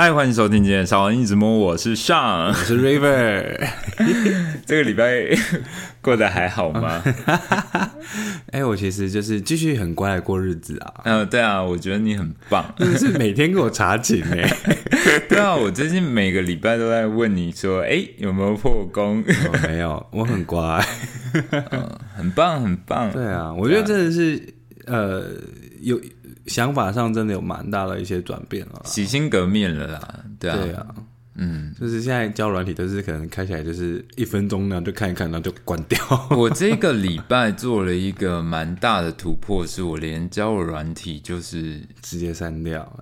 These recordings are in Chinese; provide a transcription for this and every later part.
嗨，欢迎收听今天的少王一直摸，我是上，我是 River。这个礼拜过得还好吗？哎，我其实就是继续很乖的过日子啊。嗯，对啊，我觉得你很棒，真的是每天给我查寝哎。对啊，我最近每个礼拜都在问你说，哎，有没有破功？没有，我很乖，嗯，很棒，很棒。对啊，我觉得真的是呃有。想法上真的有蛮大的一些转变了，洗心革面了啦，对啊，对啊，嗯，就是现在交软体都是可能开起来就是一分钟呢就看一看，然后就关掉。我这个礼拜做了一个蛮大的突破，是我连交友软体就是直接删掉。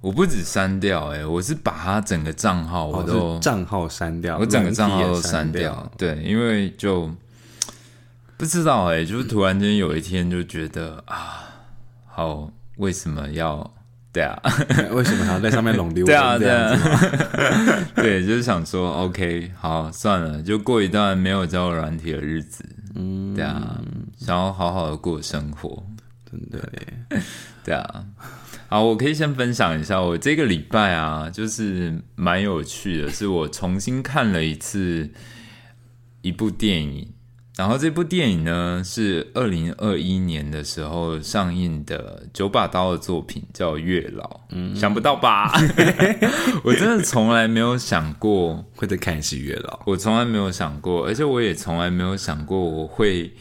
我不止删掉，哎，我是把它整个账号我都账号删掉，我整个账号都删掉。对，因为就不知道哎，就是突然间有一天就觉得啊，好。为什么要对啊？为什么还要在上面弄丢？对啊，对啊，对，就是想说，OK，好，算了，就过一段没有交友软体的日子。嗯，对啊，想要好好的过生活，真的，对啊。好，我可以先分享一下，我这个礼拜啊，就是蛮有趣的，是我重新看了一次一部电影。然后这部电影呢是二零二一年的时候上映的九把刀的作品，叫《月老》。嗯，想不到吧？我真的从来没有想过会再看一次《月老》，我从来没有想过，而且我也从来没有想过我会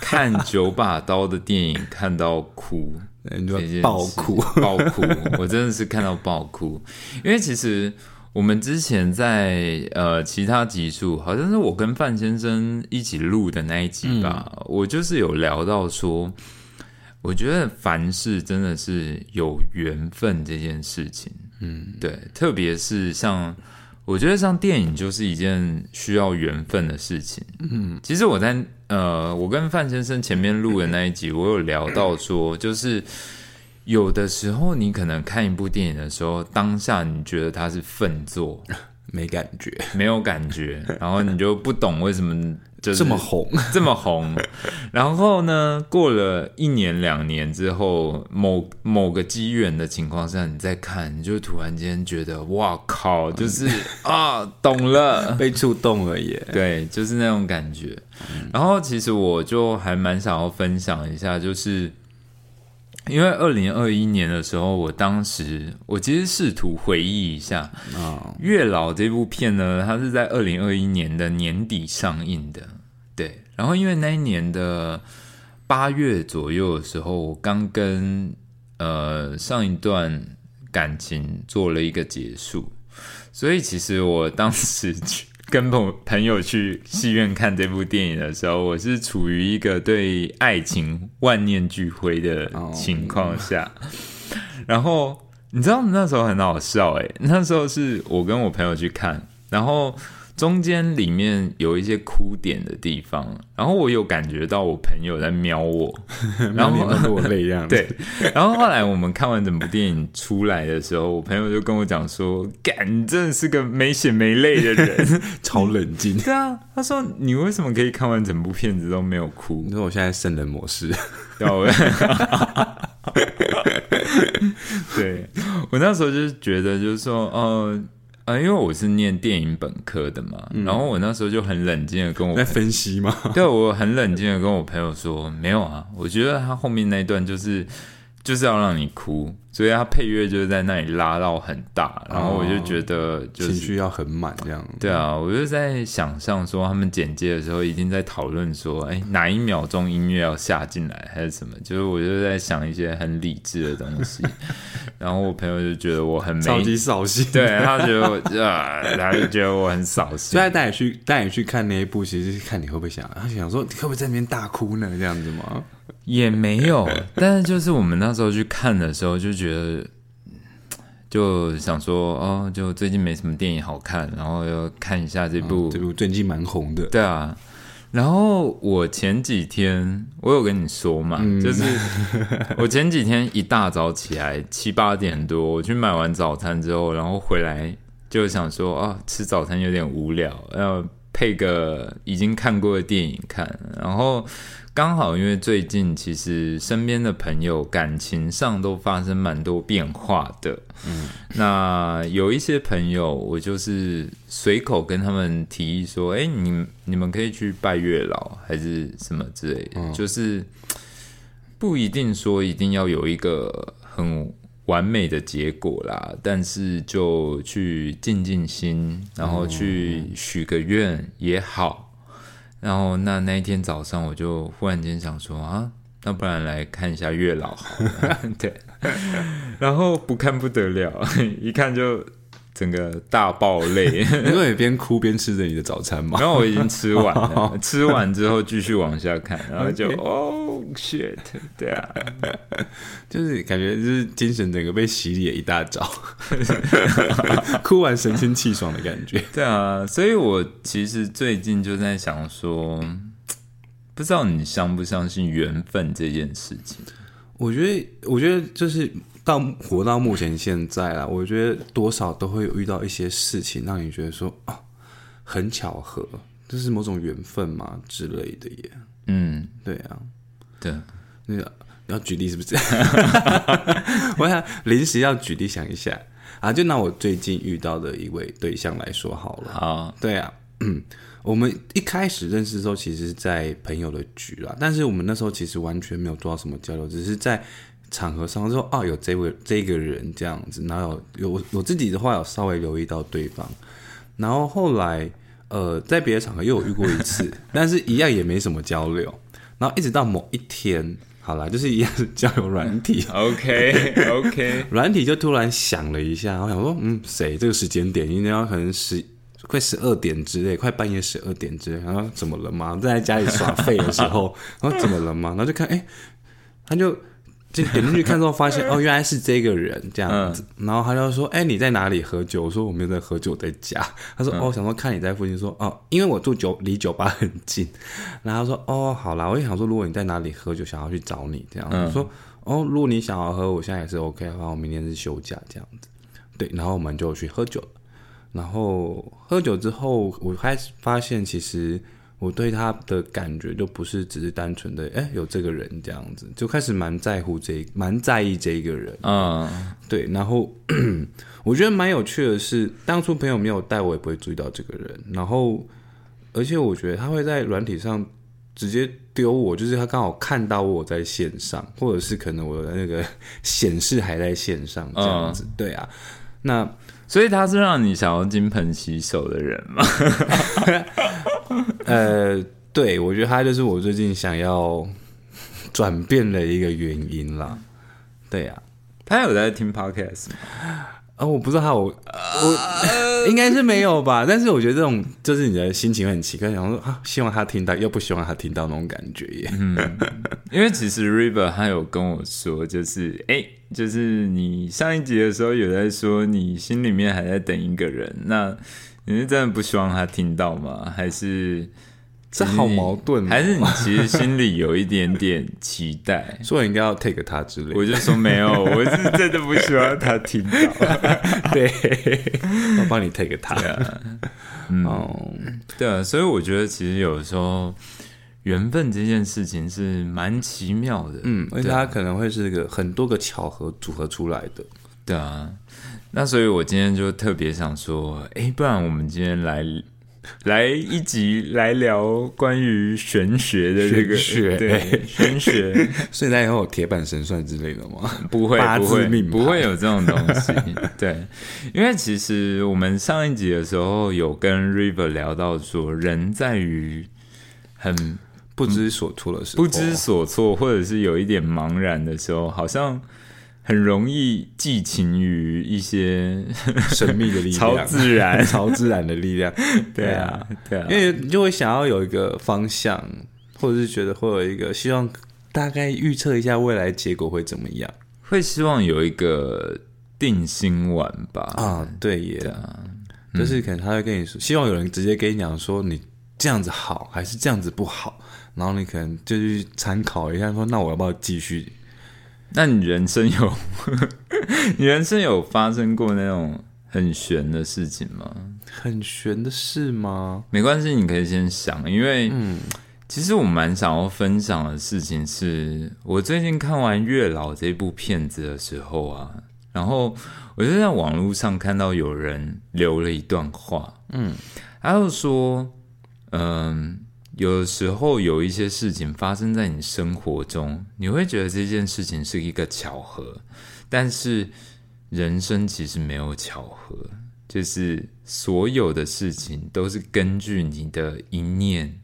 看九把刀的电影看到哭，爆哭，爆哭！我真的是看到爆哭，因为其实。我们之前在呃其他集数，好像是我跟范先生一起录的那一集吧，我就是有聊到说，我觉得凡事真的是有缘分这件事情，嗯，对，特别是像我觉得像电影就是一件需要缘分的事情，嗯，其实我在呃我跟范先生前面录的那一集，我有聊到说，就是。有的时候，你可能看一部电影的时候，当下你觉得它是粪作，没感觉，没有感觉，然后你就不懂为什么就这么红，这么红。然后呢，过了一年两年之后，某某个机缘的情况下，你再看，你就突然间觉得，哇靠，就是 啊，懂了，被触动了耶。对，就是那种感觉。然后其实我就还蛮想要分享一下，就是。因为二零二一年的时候，我当时我其实试图回忆一下啊，《月老》这部片呢，它是在二零二一年的年底上映的，对。然后因为那一年的八月左右的时候，我刚跟呃上一段感情做了一个结束，所以其实我当时去。跟朋朋友去戏院看这部电影的时候，我是处于一个对爱情万念俱灰的情况下。然后你知道那时候很好笑诶，那时候是我跟我朋友去看，然后。中间里面有一些哭点的地方，然后我有感觉到我朋友在瞄我，然后落泪样。对，然后后来我们看完整部电影出来的时候，我朋友就跟我讲说：“干，你真的是个没血没泪的人，超冷静。”对啊，他说：“你为什么可以看完整部片子都没有哭？”你说我现在圣人模式，对，我那时候就是觉得，就是说，呃。啊，因为我是念电影本科的嘛，然后我那时候就很冷静的跟我在分析嘛？对，我很冷静的跟我朋友说，没有啊，我觉得他后面那一段就是就是要让你哭。所以他配乐就是在那里拉到很大，然后我就觉得情绪要很满这样。对啊，我就在想象说他们剪接的时候已经在讨论说，哎，哪一秒钟音乐要下进来还是什么？就是我就在想一些很理智的东西。然后我朋友就觉得我很超级扫兴，对他觉得我啊，他就觉得我很扫兴。所以带你去带你去看那一部，其实是看你会不会想，他想说你会不会在那边大哭呢？这样子吗？也没有，但是就是我们那时候去看的时候，就觉得就想说，哦，就最近没什么电影好看，然后要看一下这部，这部最近蛮红的。对啊，然后我前几天我有跟你说嘛，就是 我前几天一大早起来七八点多，我去买完早餐之后，然后回来就想说，啊，吃早餐有点无聊，要。配个已经看过的电影看，然后刚好因为最近其实身边的朋友感情上都发生蛮多变化的，嗯，那有一些朋友我就是随口跟他们提议说，哎，你你们可以去拜月老还是什么之类的，就是不一定说一定要有一个很。完美的结果啦，但是就去静静心，然后去许个愿也好。然后那那一天早上，我就忽然间想说啊，那不然来看一下月老好了。对，然后不看不得了，一看就。整个大爆泪，因为边哭边吃着你的早餐嘛。然后我已经吃完了，吃完之后继续往下看，然后就哦 shit，对啊，就是感觉就是精神整个被洗礼一大早，哭完神清气爽的感觉。对啊，所以我其实最近就在想说，不知道你相不相信缘分这件事情？我觉得，我觉得就是。到活到目前现在啦，我觉得多少都会有遇到一些事情，让你觉得说啊，很巧合，这是某种缘分嘛之类的耶。嗯，对啊，对，那个要举例是不是？我想临时要举例想一下啊，就拿我最近遇到的一位对象来说好了。好，对啊，嗯我们一开始认识的时候，其实是在朋友的局啦，但是我们那时候其实完全没有做到什么交流，只是在。场合上说哦，有这位这个人这样子，然后有有我自己的话有稍微留意到对方，然后后来呃在别的场合又有遇过一次，但是一样也没什么交流，然后一直到某一天，好了，就是一样是交友软体，OK OK，软体就突然响了一下，我想说嗯谁这个时间点？应该要可能十快十二点之类，快半夜十二点之类，然后怎么了吗？在家里耍废的时候，然后怎么了吗？然后就看哎，他就。就点进去看之后，发现 哦，原来是这个人这样子。然后他就说：“哎，你在哪里喝酒？”我说：“我没有在喝酒，在家。”他说：“哦，想说看你在附近。”说：“哦，因为我住酒离酒吧很近。”然后说：“哦，好啦，我也想说，如果你在哪里喝酒，想要去找你这样。”说：“哦，如果你想要喝，我现在也是 OK 的话，我明天是休假这样子。”对，然后我们就去喝酒。然后喝酒之后，我开始发现其实。我对他的感觉就不是只是单纯的，哎，有这个人这样子，就开始蛮在乎这，蛮在意这一个人啊。对，然后 我觉得蛮有趣的是，当初朋友没有带我，也不会注意到这个人。然后，而且我觉得他会在软体上直接丢我，就是他刚好看到我在线上，或者是可能我的那个 显示还在线上这样子。对啊，那所以他是让你想要金盆洗手的人吗？呃，对，我觉得他就是我最近想要 转变的一个原因啦。对呀，他有在听 podcast 吗？啊，我不知道他，我我应该是没有吧。但是我觉得这种就是你的心情很奇怪，想说啊，希望他听到，又不希望他听到那种感觉耶。嗯，因为其实 River 他有跟我说，就是哎，就是你上一集的时候有在说，你心里面还在等一个人，那。你是真的不希望他听到吗？还是这好矛盾？还是你其实心里有一点点期待，说应该要 take 他之类？我就说没有，我是真的不希望他听到。对，我帮你 take 他。嗯，对啊，所以我觉得其实有时候缘分这件事情是蛮奇妙的。嗯，而且它可能会是一个很多个巧合组合出来的。对啊。那所以，我今天就特别想说，哎，不然我们今天来 来一集来聊关于玄学的这个学，对玄学。所以，大家有铁板神算之类的吗？不会，不会，不会有这种东西。对，因为其实我们上一集的时候有跟 River 聊到说，人在于很不知所措的时候，不知所措，或者是有一点茫然的时候，好像。很容易寄情于一些 神秘的力量、超自然、超自然的力量。对啊，对啊，因为你就会想要有一个方向，或者是觉得会有一个希望，大概预测一下未来结果会怎么样，会希望有一个定心丸吧？啊，对耶，就是可能他会跟你说，希望有人直接跟你讲说，你这样子好还是这样子不好，然后你可能就去参考一下，说那我要不要继续？那你人生有，你人生有发生过那种很悬的事情吗？很悬的事吗？没关系，你可以先想，因为其实我蛮想要分享的事情是，我最近看完《月老》这部片子的时候啊，然后我就在网络上看到有人留了一段话，嗯，他就说，嗯，有时候有一些事情发生在你生活中，你会觉得这件事情是一个巧合，但是人生其实没有巧合，就是所有的事情都是根据你的一念。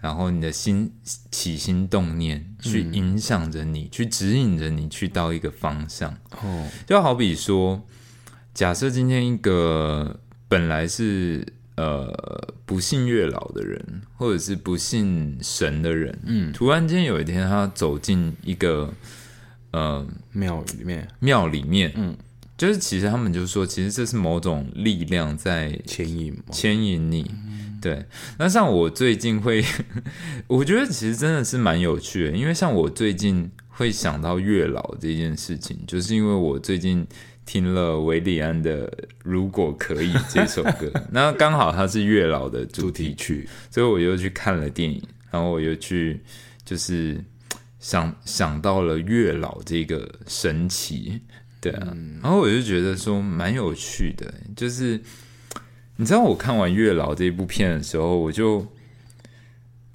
然后你的心起心动念，去影响着你，去指引着你去到一个方向。哦，就好比说，假设今天一个本来是呃不信月老的人，或者是不信神的人，嗯，突然间有一天他走进一个呃庙里面，庙里面，嗯，就是其实他们就说，其实这是某种力量在牵引牵引你。对，那像我最近会，我觉得其实真的是蛮有趣的，因为像我最近会想到月老这件事情，就是因为我最近听了维里安的《如果可以》这首歌，那刚好它是月老的主题曲，所以我又去看了电影，然后我又去就是想想到了月老这个神奇，对啊，然后我就觉得说蛮有趣的，就是。你知道我看完《月老》这一部片的时候，我就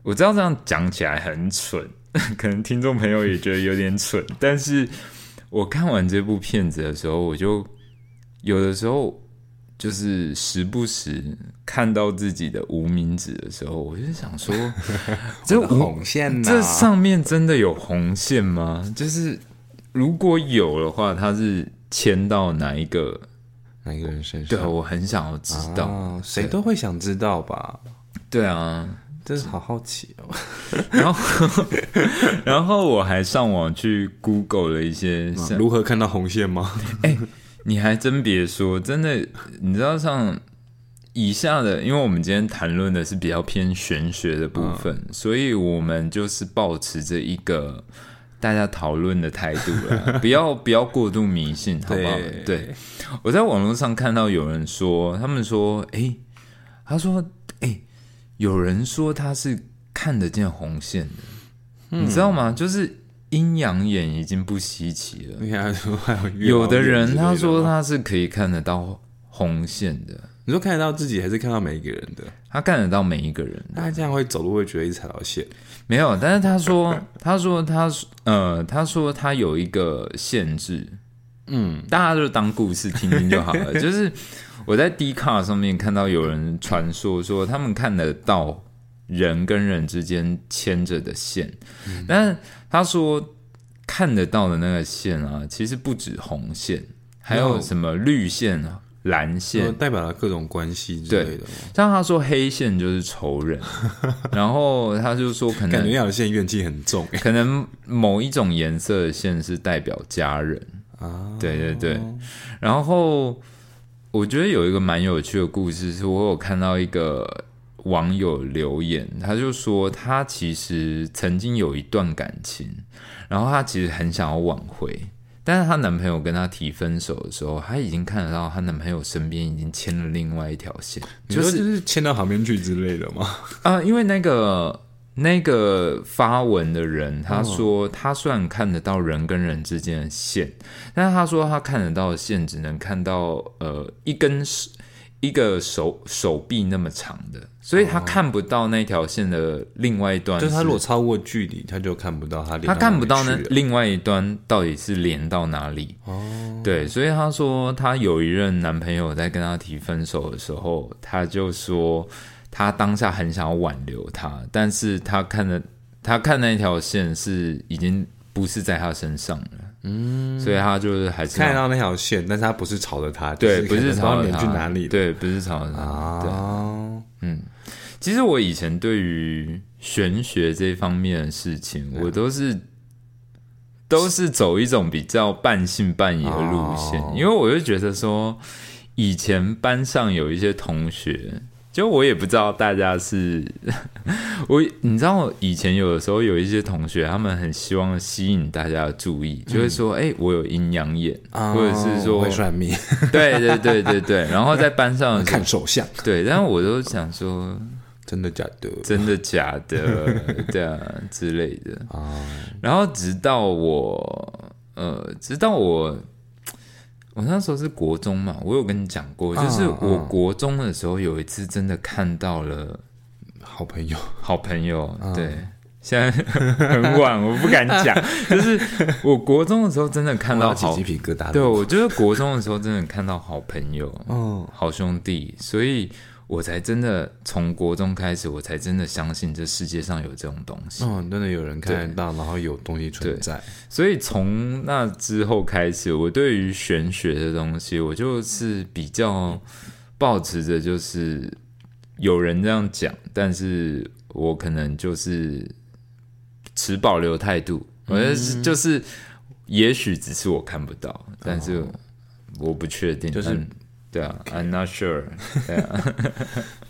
我知道这样讲起来很蠢，可能听众朋友也觉得有点蠢。但是我看完这部片子的时候，我就有的时候就是时不时看到自己的无名指的时候，我就想说：这红线，这上面真的有红线吗？就是如果有的话，它是牵到哪一个？哪一个人身上？对，我很想要知道，谁都会想知道吧？对啊，真是好好奇哦。然后，然后我还上网去 Google 了一些如何看到红线吗？哎，你还真别说，真的，你知道像以下的，因为我们今天谈论的是比较偏玄学的部分，所以我们就是保持着一个。大家讨论的态度了，不要不要过度迷信，好不好？对，我在网络上看到有人说，他们说，哎，他说，哎，有人说他是看得见红线的，你知道吗？就是阴阳眼已经不稀奇了。有的人他说他是可以看得到红线的。你说看得到自己，还是看到每一个人的？他看得到每一个人。他这样会走路会觉得一直踩到线？没有，但是他说，他说，他呃，他说他有一个限制。嗯，大家就当故事听听就好了。就是我在 D 卡上面看到有人传说说，他们看得到人跟人之间牵着的线，但是他说看得到的那个线啊，其实不止红线，还有什么绿线啊。蓝线。代表了各种关系之类的，像他说黑线就是仇人，然后他就说可能感觉那条线怨气很重，可能某一种颜色的线是代表家人。啊，对对对，然后我觉得有一个蛮有趣的故事，是我有看到一个网友留言，他就说他其实曾经有一段感情，然后他其实很想要挽回。但是她男朋友跟她提分手的时候，她已经看得到她男朋友身边已经牵了另外一条线，就是就是牵到旁边去之类的吗？啊，因为那个那个发文的人他说，他虽然看得到人跟人之间的线，但是他说他看得到的线只能看到呃一根一个手手臂那么长的，所以他看不到那条线的另外一端。就是他如果超过距离，他就看不到他。他看不到那另外一端到底是连到哪里。哦，对，所以他说他有一任男朋友在跟他提分手的时候，他就说他当下很想要挽留他，但是他看的他看那条线是已经不是在他身上了。嗯，所以他就是还是看到那条线，但是他不是朝着他，对，不是朝着他去哪里，对，不是朝着他。啊，嗯，其实我以前对于玄学这方面的事情，我都是都是走一种比较半信半疑的路线，因为我就觉得说，以前班上有一些同学，就我也不知道大家是 我，你知道以前有的时候有一些同学，他们很希望吸引大家的注意，就会说：“哎、我有阴阳眼，或者是哦说会，算命，对对对对对。”然后在班上看手相，对，但是我都想说，真的假的？真的假的，对啊之类的。啊，然后直到我，呃，直到我，我那时候是国中嘛，我有跟你讲过，就是我国中的时候有一次真的看到了好朋友，好朋友，嗯对。现在 很晚，我不敢讲。就是我国中的时候，真的看到好鸡，皮疙瘩。对，我觉得国中的时候真的看到好朋友，嗯，好兄弟，所以我才真的从国中开始，我才真的相信这世界上有这种东西。哦，真的有人看得到，然后有东西存在。所以从那之后开始，我对于玄学的东西，我就是比较保持着，就是有人这样讲，但是我可能就是持保留态度，我觉得是就是，也许只是我看不到，但是我不确定，就是嗯对啊，I'm not sure，对啊，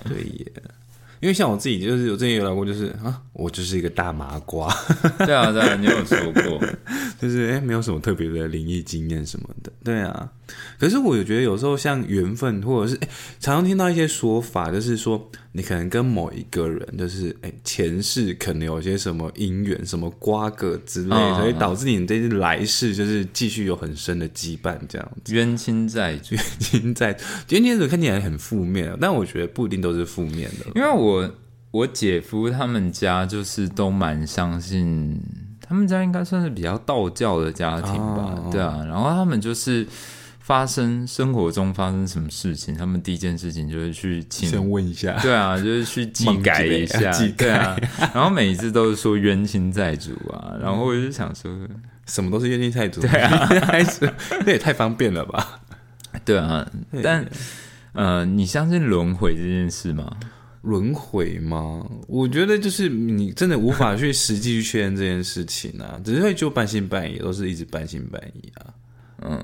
对耶， 因为像我自己，就是我之前有聊过，就是啊，我就是一个大麻瓜，对啊，对啊，你有说过，就是哎、没有什么特别的灵异经验什么的。对啊，可是我觉得有时候像缘分，或者是哎、常常听到一些说法，就是说你可能跟某一个人，就是哎、前世可能有些什么姻缘、什么瓜葛之类，嗯所以导致你这次来世就是继续有很深的羁绊这样子。冤亲债主。现在今天的看起来很负面，但我觉得不一定都是负面的。因为我我我姐夫他们家就是都蛮相信，他们家应该算是比较道教的家庭吧，哦对啊。然后他们就是发生生活中发生什么事情，他们第一件事情就是去请，先问一下，对啊，就是去祭 改一下，对啊。然后每一次都是说冤亲债主啊，然后我就想说，什么都是冤亲债主，对啊，那也太方便了吧？对啊，但呃，你相信轮回这件事吗？轮回吗？我觉得就是你真的无法去实际去确认这件事情啊，只是会就半信半疑，都是一直半信半疑啊。嗯，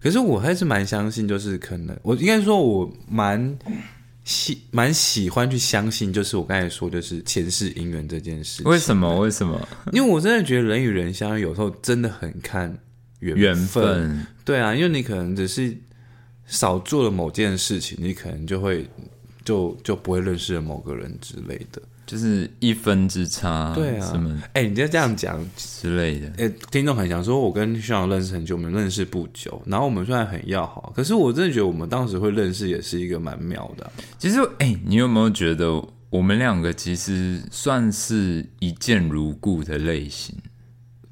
可是我还是蛮相信，就是可能我应该说，我蛮喜蛮喜欢去相信，就是我刚才说，就是前世姻缘这件事情。为什么？为什么？因为我真的觉得人与人相遇，有时候真的很看缘。分，对啊，因为你可能只是少做了某件事情，你可能就会就就不会认识了某个人之类的。就是一分之差，对啊什么哎、你就这样讲，之类的。哎、听众很想说，我跟徐朗认识很久，我们认识不久，然后我们虽然很要好，可是我真的觉得我们当时会认识也是一个蛮妙的啊、其实，哎、你有没有觉得我们两个其实算是一见如故的类型？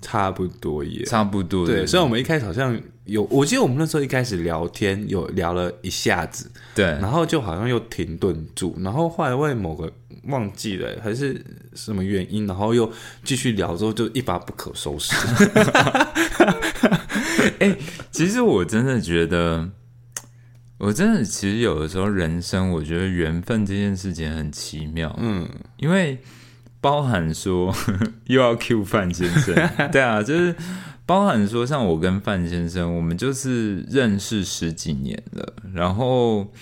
差不多也差不多对。的，虽然我们一开始好像有，我记得我们那时候一开始聊天有聊了一下子，对。然后就好像又停顿住，然后后来为某个忘记了还是什么原因，然后又继续聊之后就一发不可收拾。哎其实我真的觉得，我真的其实有的时候人生，我觉得缘分这件事情很奇妙，嗯，因为包含说 又要 Q 范先生，对啊，就是包含说像我跟范先生，我们就是认识十几年了，然后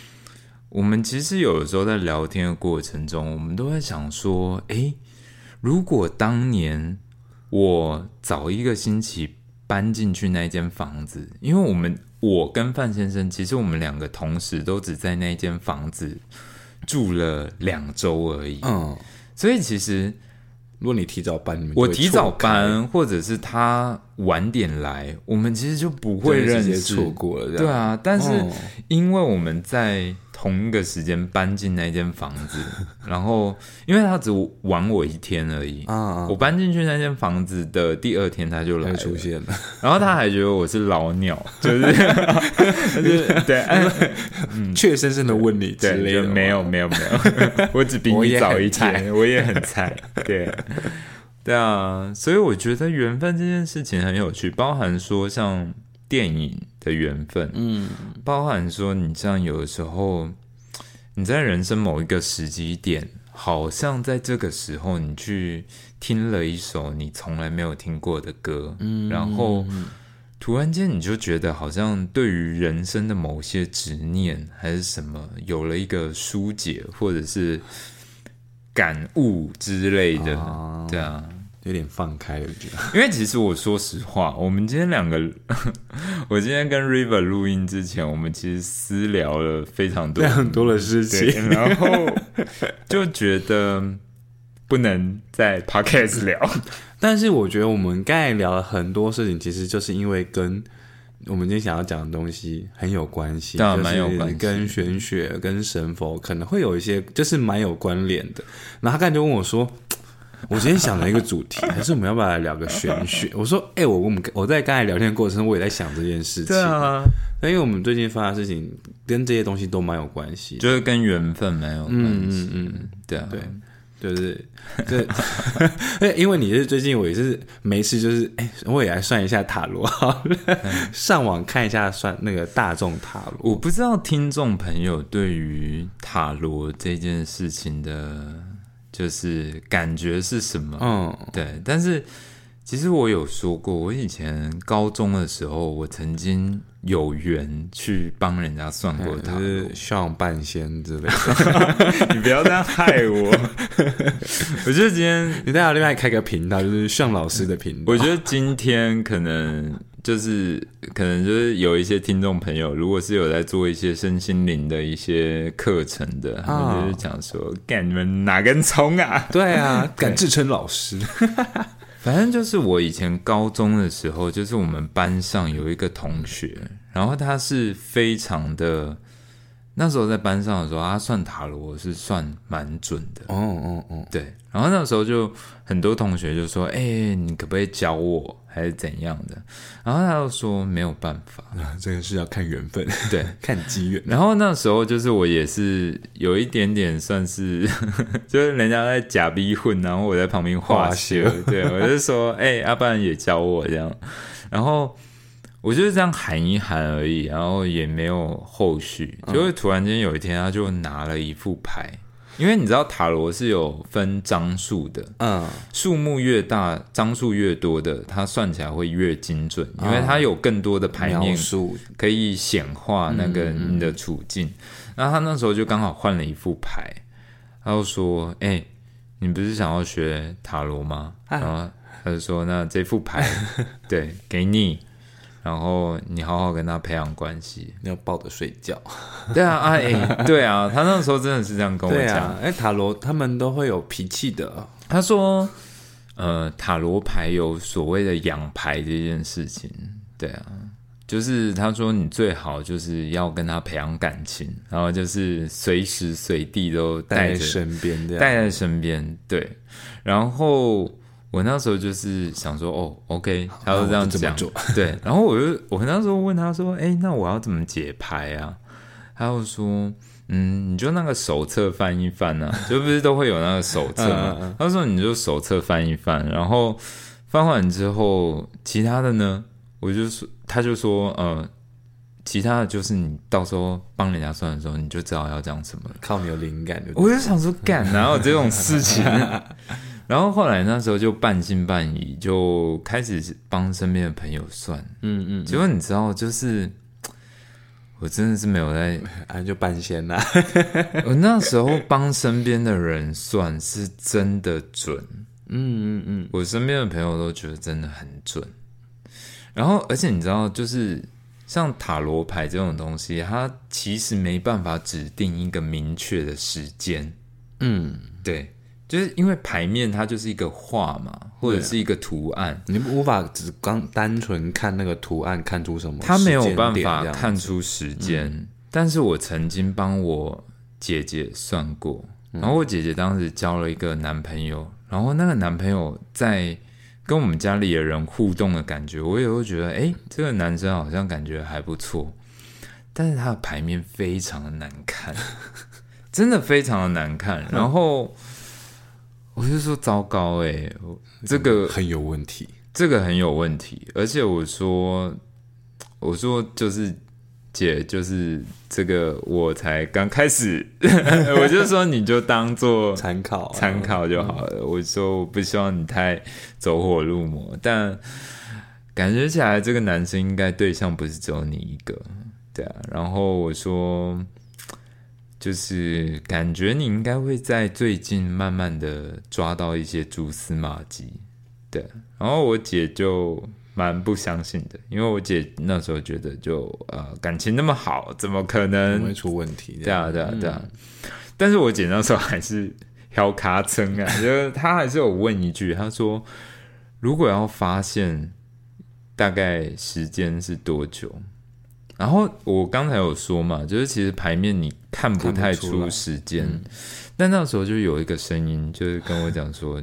我们其实有的时候在聊天的过程中，我们都在想说，诶，如果当年我早一个星期搬进去那间房子，因为我们我跟范先生，其实我们两个同时都只在那间房子住了两周而已，嗯，所以其实如果你提早搬，你们我提早搬，或者是他晚点来，我们其实就不会认识，错过了，对。啊，但是哦。因为我们在同一个时间搬进那间房子，然后因为他只玩我一天而已。啊，我搬进去那间房子的第二天，他就来了。出，现了，然后他还觉得我是老鸟，就是就是 对，嗯。怯生生的问你之对，没有没有没有，我只比你早一天，我也很菜，对。对啊，所以我觉得缘分这件事情很有趣，包含说像电影的缘分，嗯，包含说你像有的时候你在人生某一个时机点，好像在这个时候你去听了一首你从来没有听过的歌，嗯，然后突然间你就觉得好像对于人生的某些执念还是什么有了一个疏解，或者是感悟之类的，哦对啊。有点放开了，觉得。因为其实我说实话，我们今天两个，我今天跟 River 录音之前，我们其实私聊了非常多非常多的事，情。然后就觉得不能在 Podcast 聊，但是我觉得我们刚才聊了很多事情，其实就是因为跟我们今天想要讲的东西很有关系，当然就是蛮有关系跟玄学、跟神佛可能会有一些，就是蛮有关联的。然后他刚才就问我说。我今天想了一个主题，还是我们要不要来聊个玄学？我说，哎、我我们我在刚才聊天的过程中，我也在想这件事情。对，啊，因为我们最近发生的事情跟这些东西都蛮有关系。就是跟缘分蛮有关嗯系，嗯嗯，对啊，对，就是 这，对，因为你是最近我也是没事，就是哎、我也来算一下塔罗好了，上网看一下算那个大众塔罗。我不知道听众朋友对于塔罗这件事情的，就是感觉是什么？嗯，对，但是其实我有说过，我以前高中的时候，我曾经有缘去帮人家算过塔就。是上半仙之类的。你不要这样害我。我觉得今天，你在另外开个频道，就是向老师的频道。我觉得今天可能就是可能就是有一些听众朋友，如果是有在做一些身心灵的一些课程的，他们就是讲说，干你们哪根葱啊？对啊，敢自称老师。反正就是我以前高中的时候，就是我们班上有一个同学，然后他是非常的，那时候在班上的时候，他算塔罗是算蛮准的，哦哦哦，对。然后那时候就很多同学就说：“哎、你可不可以教我，还是怎样的？”然后他就说没有办法，啊 这个是要看缘分，对。看机缘。然后那时候就是我也是有一点点算是，就是人家在假逼混，然后我在旁边画蛇画，对我就说，哎、要、不然也教我这样。然后我就是这样喊一喊而已，然后也没有后续。就会突然间有一天，他就拿了一副牌，因为你知道塔罗是有分张数的，嗯，数目越大，张数越多的，它算起来会越精准，因为它有更多的牌面数可以显化那个你的处境。然后他那时候就刚好换了一副牌，他就说：“哎、你不是想要学塔罗吗？”然后他就说：“那这副牌，对，给你，然后你好好跟他培养关系。要抱着睡觉。”对啊，啊，哎、对啊，他那时候真的是这样跟我讲。哎，塔罗他们都会有脾气的。他说：“呃，塔罗牌有所谓的养牌这件事情，对啊，就是他说你最好就是要跟他培养感情，然后就是随时随地都带在身边。带在身边，对。然后我那时候就是想说，哦，OK，他那就这样讲对。然后我就我那时候问他说，哎，那我要怎么解牌啊？他就说。嗯，你就那个手册翻一翻啊，就不是都会有那个手册 吗？他说你就手册翻一翻，然后翻完之后，其他的呢，我就说，他就说，呃，其他的就是你到时候帮人家算的时候，你就知道要讲什么了。靠你有灵感就我就想说，干哪有这种事情？然后后来那时候就半信半疑，就开始帮身边的朋友算。嗯嗯，结果你知道，就是 我真的是没有在，啊就半仙啦。我那时候帮身边的人算是真的准。嗯嗯嗯，我身边的朋友都觉得真的很准。然后，而且你知道，就是像塔罗牌这种东西，它其实没办法指定一个明确的时间。嗯，对，就是因为牌面它就是一个画嘛，或者是一个图案，你无法只刚单纯看那个图案看出什么，他没有办法看。出时间。但是我曾经帮我姐姐算过，然后我姐姐当时交了一个男朋友，然后那个男朋友在跟我们家里的人互动的感觉，我也会觉得，哎，这个男生好像感觉还不错，但是他的牌面非常的难看，真的非常的难看。然后我就说糟糕、诶，哎，这个很有问题。这个很有问题，而且我说，我说就是姐，就是这个我才刚开始，我就说你就当做参考啊参考就好了。我说我不希望你太走火入魔，但感觉起来这个男生应该对象不是只有你一个，对啊。然后我说，就是感觉你应该会在最近慢慢的抓到一些蛛丝马迹，对。然后我姐就蛮不相信的，因为我姐那时候觉得就呃感情那么好，怎么可能会出问题？对啊，对啊，对啊。但是我姐那时候还是挑卡称啊，就是她还是有问一句，她说如果要发现大概时间是多久？然后我刚才有说嘛，就是其实牌面你看不太出时间，但那时候就有一个声音，就是跟我讲说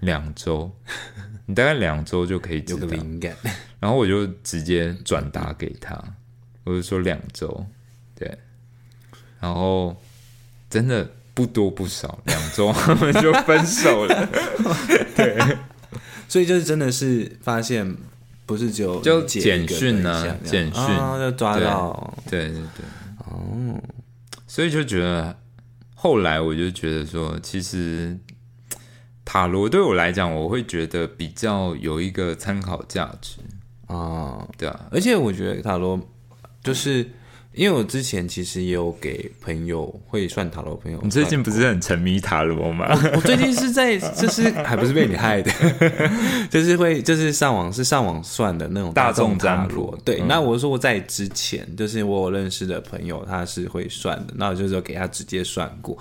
两周，你大概两周就可以有个灵感。然后我就直接转达给他，我就说两周，对，然后真的不多不少，两周 他们就分手了。对，所以就是真的是发现。不是就就简讯呢？简讯就抓到，对对对，哦，所以就觉得后来我就觉得说，其实塔罗对我来讲，我会觉得比较有一个参考价值。啊，对啊，而且我觉得塔罗就是。因为我之前其实也有给朋友会算塔罗朋友，你最近不是很沉迷塔罗吗？我最近是在，就是还不是被你害的，就是会就是上网是上网算的那种大众塔罗。对，那我说我在之前，就是我有认识的朋友他是会算的，那我就是给他直接算过。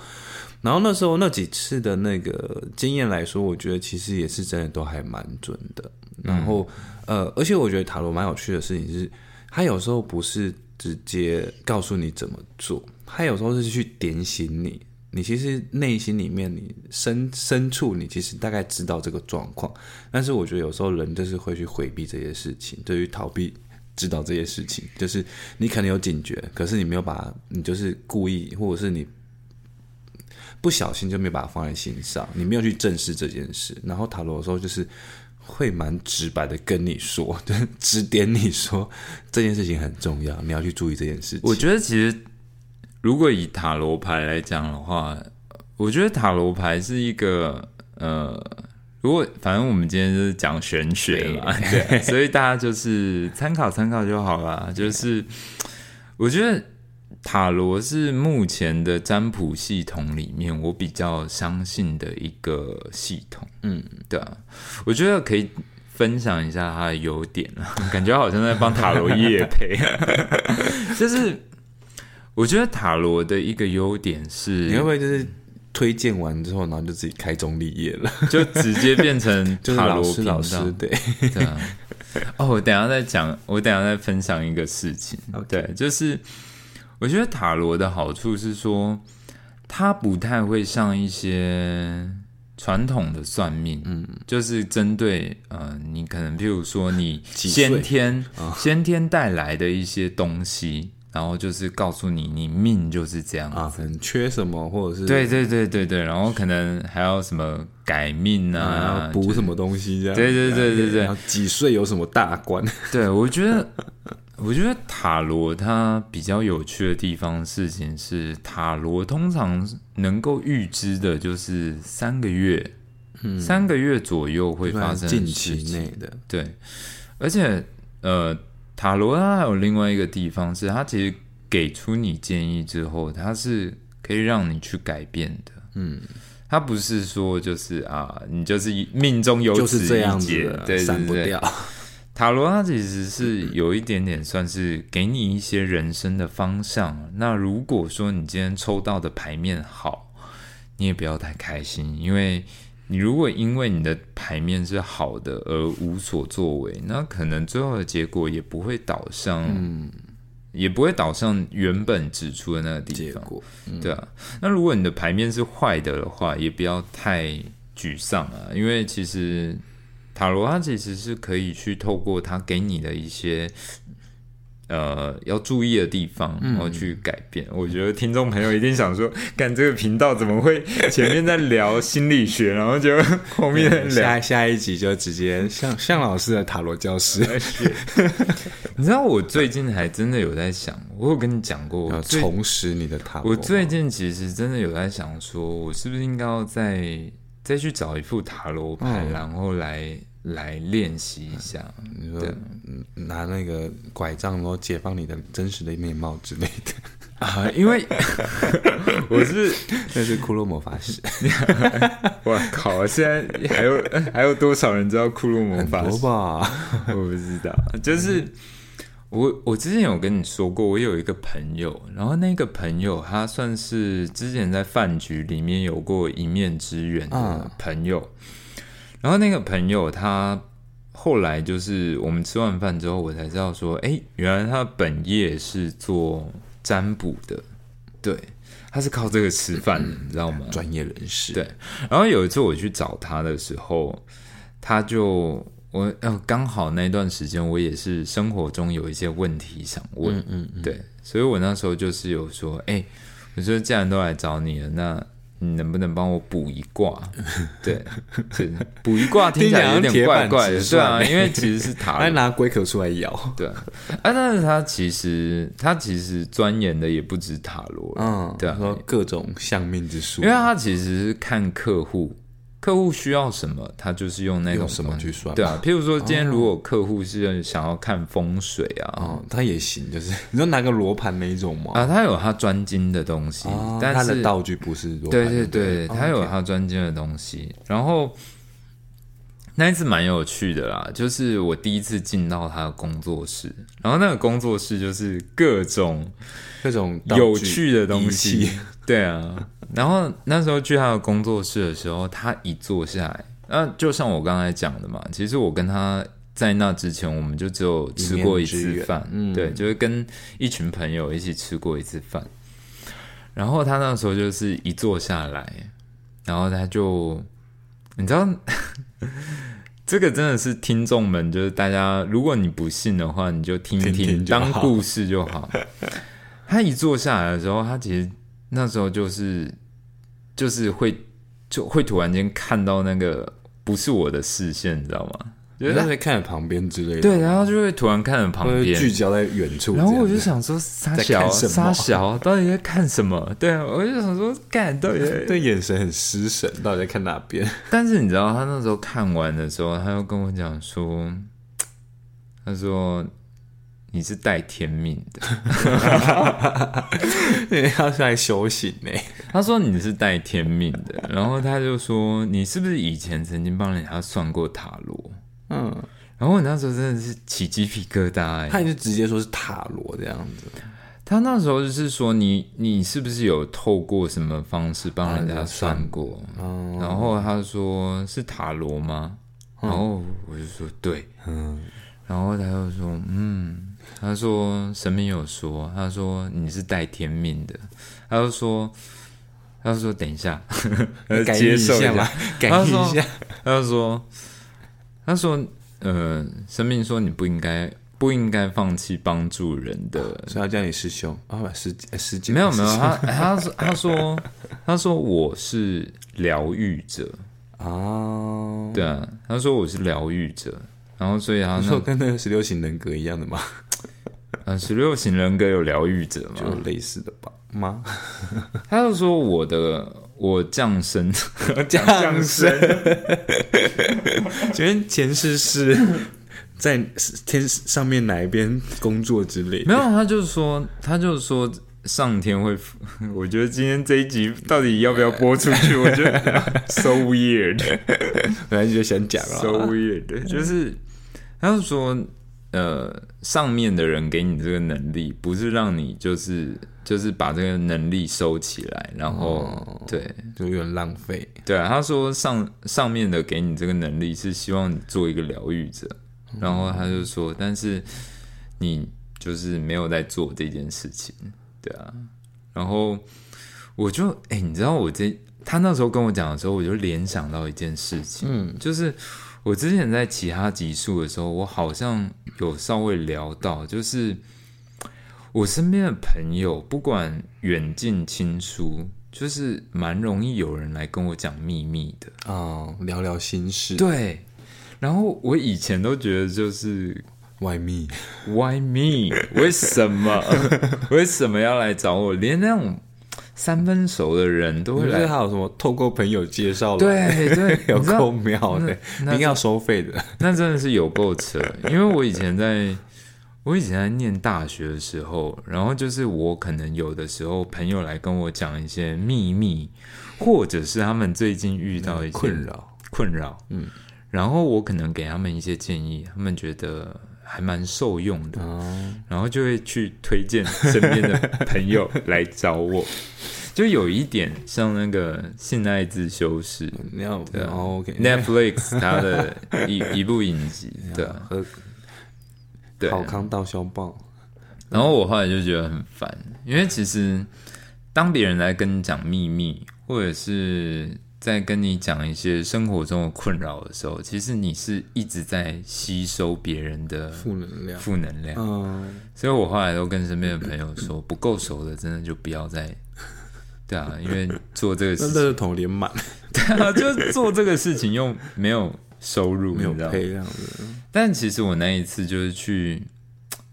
然后那时候那几次的那个经验来说，我觉得其实也是真的都还蛮准的。然后呃，而且我觉得塔罗蛮有趣的事情是，他有时候不是。直接告诉你怎么做，他有时候是去点醒你。你其实内心里面，你深深处，你其实大概知道这个状况。但是我觉得有时候人就是会去回避这些事情，对于逃避知道这些事情，就是你可能有警觉，可是你没有把，你就是故意，或者是你不小心就没有把它放在心上，你没有去正视这件事。然后塔罗的时候就是。会蛮直白的跟你说，指点你说这件事情很重要，你要去注意这件事情。我觉得其实如果以塔罗牌来讲的话，我觉得塔罗牌是一个呃，如果反正我们今天就是讲玄学嘛，对，所以大家就是参考参考就好了。就是我觉得。塔罗是目前的占卜系统里面我比较相信的一个系统，嗯，对啊，我觉得可以分享一下它的优点啊，感觉好像在帮塔罗业配，就是我觉得塔罗的一个优点是，你会不会就是推荐完之后，然后就自己开宗立业了，就直接变成 塔罗老师，对，对啊，哦，我等下再讲，我等下再分享一个事情，对，就是。我觉得塔罗的好处是说，它不太会像一些传统的算命，嗯，就是针对呃，你可能譬如说你先天先天带来的一些东西，然后就是告诉你你命就是这样啊，很缺什么或者是对对对对对，然后可能还要什么改命啊，补什么东西这样，对对对对对，几岁有什么大关？对 我觉得。我觉得塔罗它比较有趣的地方，事情是塔罗通常能够预知的，就是三个月，三个月左右会发生近期内的。对，而且呃，塔罗它还有另外一个地方是，它其实给出你建议之后，它是可以让你去改变的。嗯，它不是说就是啊，你就是命中有此一劫，对散不掉。塔罗它其实是有一点点算是给你一些人生的方向。那如果说你今天抽到的牌面好，你也不要太开心，因为你如果因为你的牌面是好的而无所作为，那可能最后的结果也不会导向，也不会导向原本指出的那个地方。对啊，那如果你的牌面是坏的的话，也不要太沮丧啊，因为其实。塔罗它其实是可以去透过它给你的一些呃要注意的地方，然后去改变。我觉得听众朋友一定想说，干这个频道怎么会前面在聊心理学，然后就后面下下一集就直接向向老师的塔罗教师。你知道我最近还真的有在想，我有跟你讲过，重拾你的塔罗。我最近其实真的有在想，说我是不是应该要再。再去找一副塔罗牌，然后来来练习一下。你说拿那个拐杖，然后解放你的真实的面貌之类的，啊，因为 我是那是骷髅魔法师，我靠，现在还有还有多少人知道骷髅魔法师？吧？我不知道，就是我我之前有跟你说过，我有一个朋友，然后那个朋友他算是之前在饭局里面有过一面之缘的嗯朋友，然后那个朋友他后来就是我们吃完饭之后，我才知道说，哎，原来他本业是做占卜的，对，他是靠这个吃饭的，你知道吗？专业人士，对。然后有一次我去找他的时候，他就我呃刚好那段时间我也是生活中有一些问题想问，嗯嗯，对，所以我那时候就是有说，哎、我说既然都来找你了，那你能不能帮我补一卦？对，是补一卦听起来有点怪怪的，对啊，因为其实是塔还罗。拿龟壳出来咬，对啊，啊，但是他其实他其实钻研的也不止塔罗，嗯，对啊，说各种相命之术，因为他其实是看客户，客户需要什么，他就是用那种什么去算，对啊，譬如说今天如果客户是想要看风水啊，哦，他也行，就是 你说拿个罗盘那一种吗？啊，他有他专精的东西，哦但是他的道具不是罗盘，对对对他有他专精的东西。然后那一次蛮有趣的啦，就是我第一次进到他的工作室，然后那个工作室就是各种各种有趣的东西。器，对啊。然后那时候去他的工作室的时候，他一坐下来，那就像我刚才讲的嘛，其实我跟他在那之前，我们就只有吃过一次饭，嗯对，就是跟一群朋友一起吃过一次饭。然后他那时候就是一坐下来，然后他就，你知道，这个真的是听众们，就是大家，如果你不信的话，你就听听当故事就好。他一坐下来的时候，他其实那时候就是就是会就会突然间看到那个不是我的视线，你知道吗？就你是他在在看着旁边之类的，对，然后就会突然看着旁边聚，焦在远处然后我就想说，傻在小看什么傻小到底在看什么？对啊，我就想说，干到底对 眼神很失神，到底在看哪边？但是你知道，他那时候看完的时候，他又跟我讲说，他说你是带天命的，要是来修行呢？他说你是带天命的，然后他就说你是不是以前曾经帮人家算过塔罗？嗯，然后我那时候真的是起鸡皮疙瘩哎、他也就直接说是塔罗这样子，他那时候就是说你你是不是有透过什么方式帮人家算过？哦，然后他说是塔罗吗？然后我就说对，嗯，然后他就说嗯，他说神明有说，他说你是带天命的，他就说他就说等 一下，他就改接受一下。嘛，改一他说下，他就说他说呃，神明说你不应该不应该放弃帮助人的所以他叫你师兄啊，不师呃师姐，没有没有，他他说他说他说我是疗愈者，哦，对啊，他说我是疗愈者，然后所以他说那跟那个十六型人格一样的吗？呃十六型人格有疗愈者吗就嘛，类似的吧？吗？他就说我的我降生 降生，请问前世是 在天上面哪一边工作之类的？没有，他就说他就说上天会，我觉得今天这一集到底要不要播出去？我觉得 so weird。本来就想讲了 so weird，就是他就说，呃，上面的人给你这个能力，不是让你就是就是把这个能力收起来，然后、对。就有点浪费。对啊，他说上上面的给你这个能力是希望你做一个疗愈者，然后他就说，但是你就是没有在做这件事情，对啊，然后我就哎、你知道我这他那时候跟我讲的时候，我就联想到一件事情，嗯，就是我之前在其他集数的时候，我好像有稍微聊到，就是我身边的朋友，不管远近亲疏，就是蛮容易有人来跟我讲秘密的。哦，聊聊心事，对，然后我以前都觉得就是 Why me? Why me？为什么？为什么要来找我？连那种三分熟的人都会来，还有什么透过朋友介绍来，对对，有够妙的，一定要收费的。那真的是有够扯，因为我以前在，我以前在念大学的时候，然后就是我可能有的时候朋友来跟我讲一些秘密，或者是他们最近遇到一些困扰，困扰，嗯，然后我可能给他们一些建议，他们觉得还蛮受用的，哦，然后就会去推荐身边的朋友来找我，就有一点像那个性爱自修室你要对啊。哦 OK，Netflix 它的一一部影集，对对好康到销爆，然后我后来就觉得很烦，因为其实当别人来跟你讲秘密，或者是在跟你讲一些生活中的困扰的时候，其实你是一直在吸收别人的负能量。负能量。嗯，所以我后来都跟身边的朋友说，不够熟的真的就不要再。对啊，因为做这个那事情，垃圾桶连满，对啊，就做这个事情又没有收入，没有配这样子。但其实我那一次就是去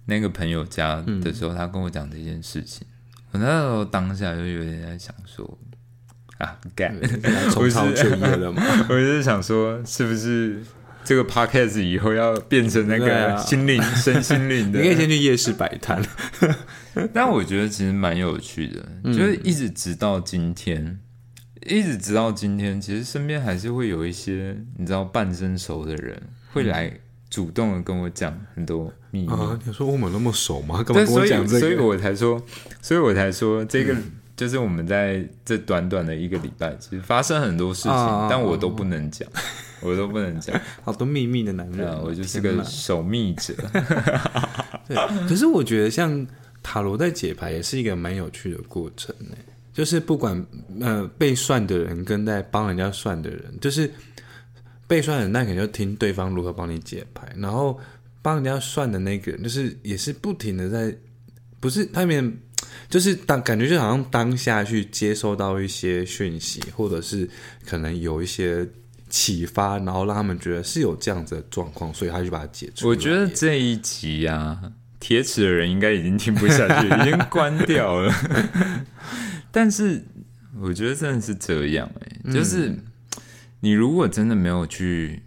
那个朋友家的时候，他跟我讲这件事情，我那时候当下就有点在想说，啊，干，重操旧业了嘛？我就是想说，是不是这个 podcast 以后要变成那个心灵、身心灵的？你可以先去夜市摆摊，但我觉得其实蛮有趣的，就是一直直到今天，一直直到今天，其实身边还是会有一些你知道半生熟的人会来主动的跟我讲很多秘密。啊！你说我们那么熟吗？跟我讲这个所以？我才说，所以我才说这个。就是我们在这短短的一个礼拜，其实发生很多事情，啊但我都不能讲，我都不能讲。好多秘密的男人啊，啊，我就是个守密者。对，可是我觉得像塔罗在解牌也是一个蛮有趣的过程呢。就是不管呃被算的人跟在帮人家算的人，就是被算的人，那肯定就听对方如何帮你解牌，然后帮人家算的那个人，就是也是不停的在，不是他们就是当感觉就好像当下去接收到一些讯息，或者是可能有一些启发，然后让他们觉得是有这样子的状况，所以他就把它解除。我觉得这一集啊，铁齿的人应该已经听不下去，已经关掉了。但是我觉得真的是这样哎、就是你如果真的没有去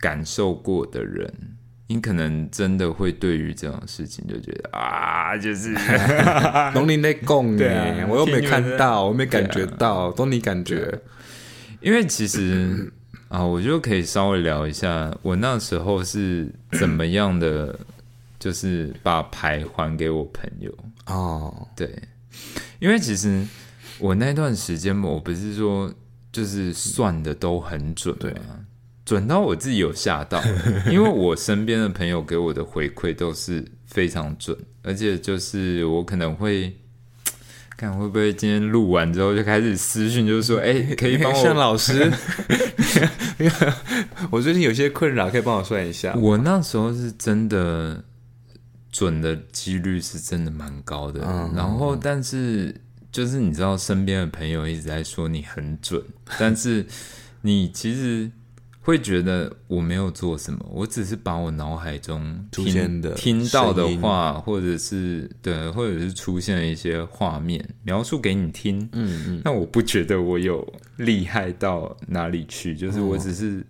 感受过的人，你可能真的会对于这种事情就觉得啊，就是。农林在供对哎，啊我又没看到，我没感觉到，都你感觉。因为其实 啊，我就可以稍微聊一下，我那时候是怎么样的，就是把牌还给我朋友。哦，对，因为其实我那段时间，我不是说就是算的都很准嘛，准到我自己有吓到，因为我身边的朋友给我的回馈都是非常准，而且就是我可能会。看会不会今天录完之后就开始私讯，就是说，哎、可以帮向我。老师，我最近有些困扰，可以帮我算一下。我那时候是真的准的几率是真的蛮高的，嗯然后但是就是你知道身边的朋友一直在说你很准，但是你其实会觉得我没有做什么，我只是把我脑海中出听现的听到的话，或者是对，或者是出现了一些画面描述给你听，嗯嗯，那我不觉得我有厉害到哪里去，就是我只是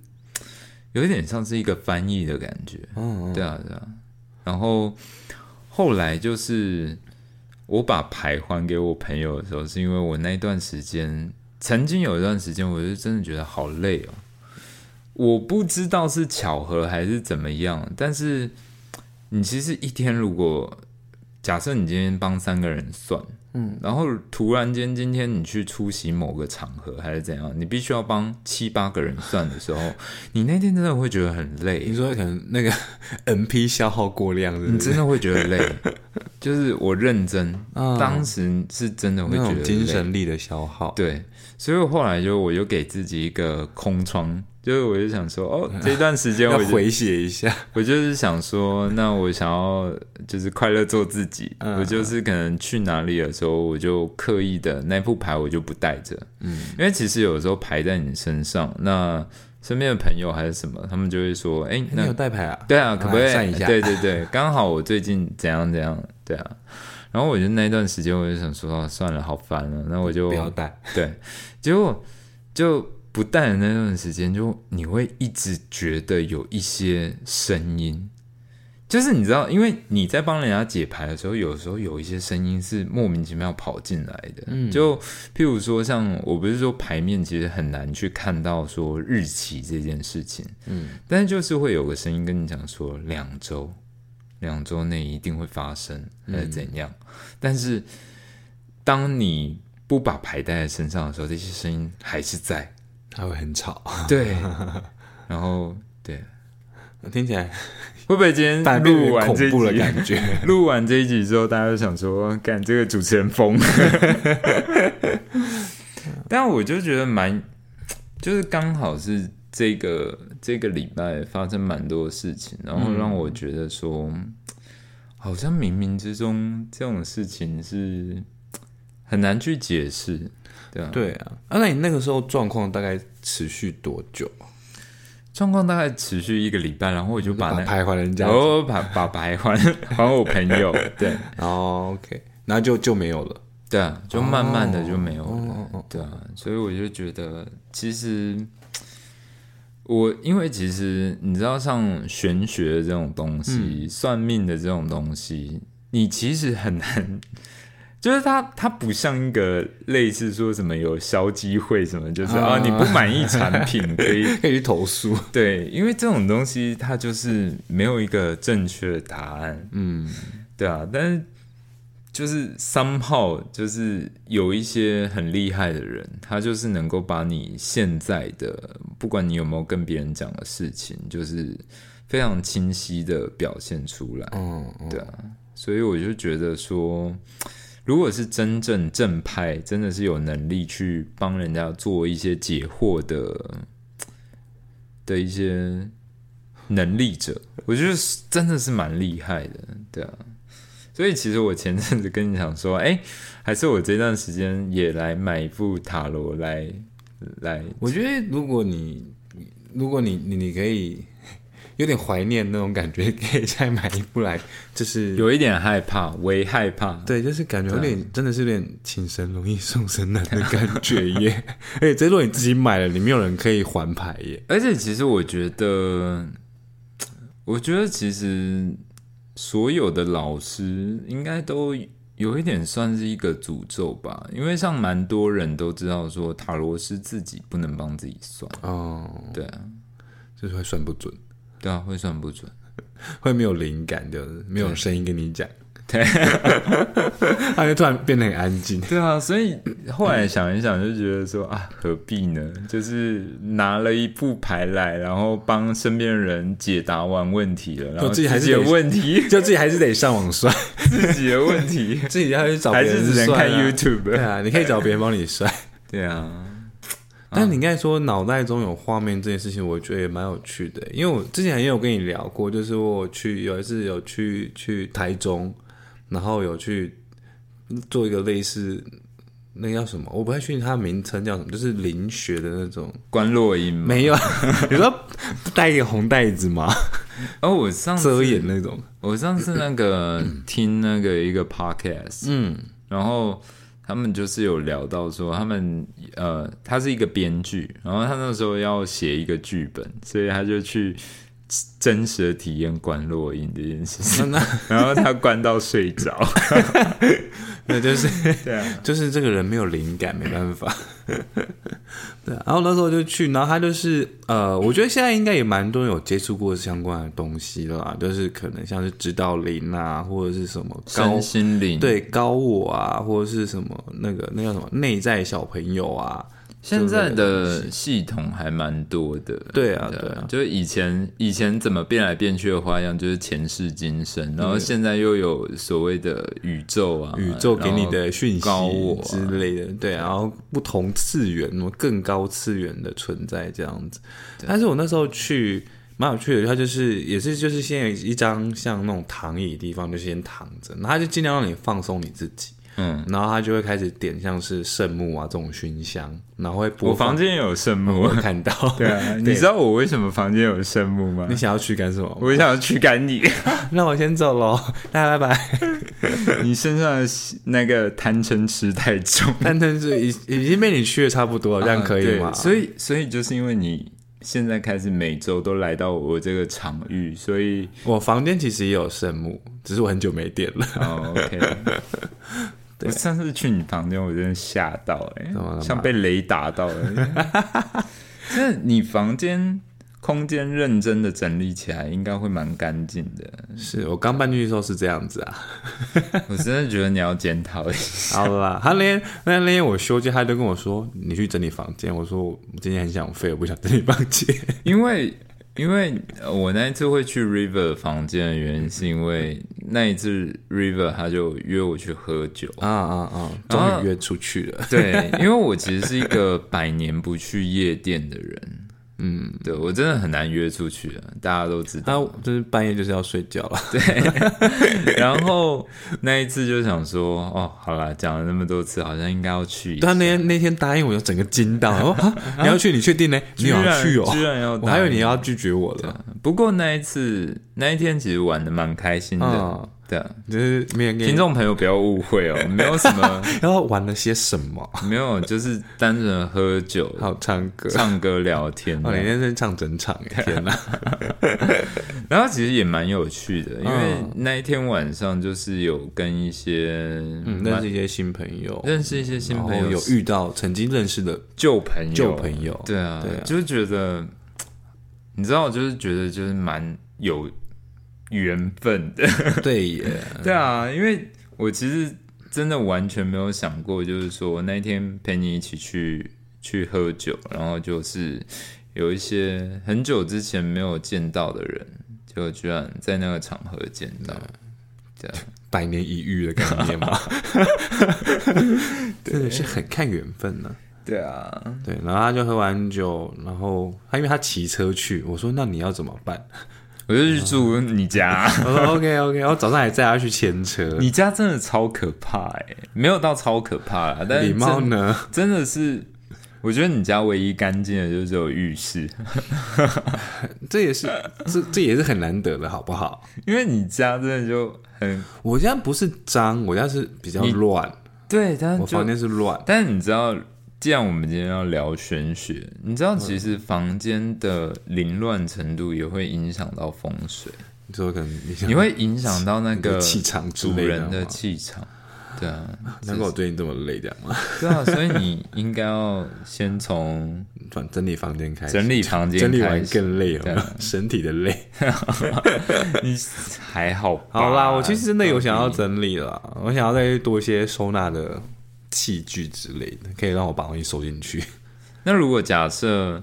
有一点像是一个翻译的感觉。哦，对啊，对啊。然后后来就是我把牌还给我朋友的时候，是因为我那段时间曾经有一段时间，我就真的觉得好累哦。我不知道是巧合还是怎么样，但是你其实一天如果假设你今天帮三个人算，嗯，然后突然间今天你去出席某个场合还是怎样，你必须要帮七八个人算的时候，你那天真的会觉得很累你。说可能那个 NP 消耗过量，是是？你真的会觉得累，就是我认真，啊当时是真的会觉得。精神力的消耗。对，所以我后来就我就给自己一个空窗，就是我就想说，哦，这段时间我就回血一下。我就是想说，那我想要就是快乐做自己，嗯我就是可能去哪里的时候，我就刻意的那副牌我就不带着，嗯，因为其实有时候牌在你身上，那身边的朋友还是什么，他们就会说，哎、你那有带牌啊？对啊，可不可以算一下对对对，刚好我最近怎样怎样，对啊。然后我就那段时间我就想说，哦算了，好烦了，那我就不要带。对，结果就不带的那段时间，就你会一直觉得有一些声音，就是你知道，因为你在帮人家解牌的时候，有时候有一些声音是莫名其妙跑进来的。嗯就譬如说，像我不是说牌面其实很难去看到说日期这件事情，嗯，但是就是会有个声音跟你讲说两周，两周内一定会发生，还是怎样？但是当你不把牌带在身上的时候，这些声音还是在。它会很吵，对，然后对，听起来 会不会今天但录完这一恐怖的集，感觉。录完这一集之后，大家就想说，干这个主持人疯。但我就觉得蛮，就是刚好是这个这个礼拜发生蛮多事情，然后让我觉得说，好像冥冥之中这种事情是很难去解释，对啊，对啊，啊，那你那个时候状况大概持续多久？状况大概持续一个礼拜，然后我就把那牌还人家然，后把把牌还 还我朋友，对然后 OK，然后就就没有了。对啊，就慢慢的就没有了，哦哦对啊，所以我就觉得其实我因为其实你知道像玄学的这种东西，算命的这种东西，你其实很难。就是它，它不像一个类似说什么有消机会什么，就是啊。啊你不满意产品 可以可以去投诉。对，因为这种东西它就是没有一个正确的答案，嗯，对啊，但是就是 somehow 就是有一些很厉害的人，他就是能够把你现在的，不管你有没有跟别人讲的事情，就是非常清晰的表现出来，嗯，嗯对啊，所以我就觉得说。如果是真正正派，真的是有能力去帮人家做一些解惑的的一些能力者，我觉得真的是蛮厉害的，对啊。所以其实我前阵子跟你讲说，哎、还是我这段时间也来买一副塔罗来来，我觉得如果你如果你你你可以有点怀念那种感觉，可以再买一部来，就是有一点害怕，微害怕，对，就是感觉有点真的是有点请神容易送神难的感觉耶。而且这如果你自己买了，你没有人可以还牌耶。而且其实我觉得，我觉得其实所有的老师应该都有一点算是一个诅咒吧，因为像蛮多人都知道说塔罗师自己不能帮自己算，哦，对。啊，就是会算不准，对啊，会算不准，会没有灵感，就是没有声音跟你讲，对，他就突然变得很安静。对啊，所以后来想一想，就觉得说啊，何必呢？就是拿了一副牌来，然后帮身边的人解答完问题了，然后自己还是的得问题，就自己还是得上网算，自己的问题，自己要去找别还人是只能看算啊 YouTube。对啊，你可以找别人帮你算。对啊，但你刚才说脑袋中有画面这件事情，我觉得也蛮有趣的，因为我之前也有跟你聊过，就是我去有一次有去去台中，然后有去做一个类似那个叫什么，我不太确定它的名称叫什么，就是灵学的那种，关落音。没有，你说带一个红袋子吗？哦，我上次遮掩那种，我上次那个听那个一个 podcast，嗯然后他们就是有聊到说，他们呃，他是一个编剧，然后他那时候要写一个剧本，所以他就去真实的体验关落音这件事情，然后他关到睡着。那就是 对啊，就是这个人没有灵感，没办法。对啊，然后那时候就去，然后他就是呃，我觉得现在应该也蛮多人有接触过相关的东西了啦，就是可能像是指导灵啊，或者是什么高心灵。，对高我啊，或者是什么那个那叫什么内在小朋友啊，现在的系统还蛮多的。对啊对啊就是以前以前怎么变来变去的花样，就是前世今生，然后现在又有所谓的宇宙啊，宇宙给你的讯息高我啊之类的，对，然后不同次元、那么更高次元的存在这样子。但是我那时候去蛮有趣的，它就是也是就是先有一张像那种躺椅的地方，就先躺着，然后他就尽量让你放松你自己。嗯，然后他就会开始点像是圣木啊这种熏香，然后会播我房间也有圣木我，有看到，对啊，你知道我为什么房间有圣木吗你？想要驱赶什么？我想要驱赶你，那我先走喽，大家拜拜。你身上的那个贪嗔痴太重，贪嗔是已已经被你驱的差不多了，这样可以吗？啊所以，所以就是因为你现在开始每周都来到我这个场域，所以我房间其实也有圣木，只是我很久没点了。哦我上次去你房间，我真的吓到哎、像被雷打到了。这你房间空间认真的整理起来，应该会蛮干净的。是我刚搬进去的时候是这样子啊。我真的觉得你要检讨一下。好啦，他那天那那天我休假，他就跟我说你去整理房间。我说我今天很想废，我不想整理房间。因为因为呃我那一次会去 River 房间的原因，是因为那一次 River 他就约我去喝酒。啊啊啊！终于约出去了。对，因为我其实是一个百年不去夜店的人，嗯，对我真的很难约出去啊，大家都知他道。就是半夜就是要睡觉了。对 然后那一次就想说，哦，好了，讲了那么多次，好像应该要去一下。他那天那天答应我，就整个惊到。你要去？你确定呢？你要去哦？居然要，我还以为你要。拒绝我了。不过那一次那一天其实玩的蛮开心的，嗯对啊。就是没人给你听众朋友不要误会哦，没有什么，然后玩了些什么？没有，就是单纯喝酒、还有唱歌。唱歌、聊天这哦，样。你那天唱整场耶，天哪！然后其实也蛮有趣的，因为嗯那一天晚上就是有跟一些认识一些新朋友，认识一些新朋友，有遇到曾经认识的旧朋友，旧朋友。对啊，对啊就是觉得，你知道，就是觉得就是蛮有缘分。的，对耶，对啊，因为我其实真的完全没有想过，就是说那一天陪你一起去去喝酒，然后就是有一些很久之前没有见到的人，就居然在那个场合见到，对啊。百年一遇的概念嘛，真的是很看缘分呢、对啊，对，然后他就喝完酒，然后他因为他骑车去，我说那你要怎么办？我就去住你家，我说 OK OK，我早上还载他去牵车。你家真的超可怕哎、没有到超可怕啦，但是礼貌呢？真的是，我觉得你家唯一干净的就只有浴室，这也是这这也是很难得的，好不好？因为你家真的就很我家不是脏，我家是比较乱，对，但我房间是乱。但是你知道，既然我们今天要聊玄学，你知道其实房间的凌乱程度也会影响到风水，你说可能你会影响到那个气场主人的吗气场。对啊，难怪我最近这么累，这样吗？对啊，所以你应该要先从转整理房间开始，整理房间整理完。更累对了，身体的累。你还好？好啦，我其实真的有想要整理了，我想要再多一些收纳的器具之类的，可以让我把东西收进去。那如果假设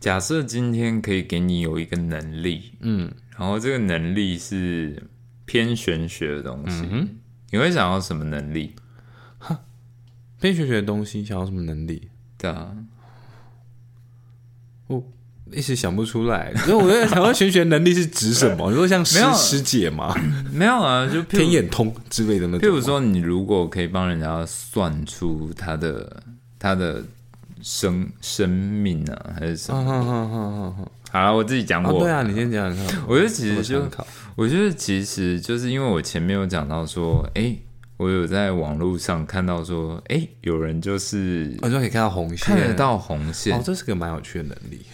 假设今天可以给你有一个能力，嗯，然后这个能力是偏玄学的东西，嗯你会想要什么能力？偏玄学的东西，想要什么能力？对啊，一时想不出来，所以我在想，要玄学能力是指什么？你说像师师姐吗？没有啊，就天眼通之类的那种吗。譬如说，你如果可以帮人家算出他的他的生生命啊，还是什么？嗯，哼哼哼哼哼好了，我自己讲哦，我。对啊，你先讲。我觉得其实就我觉得其实就是因为我前面有讲到说，哎、我有在网络上看到说，哎、有人就是我就可以看到红线，看得到红线。哦，这是个蛮有趣的能力。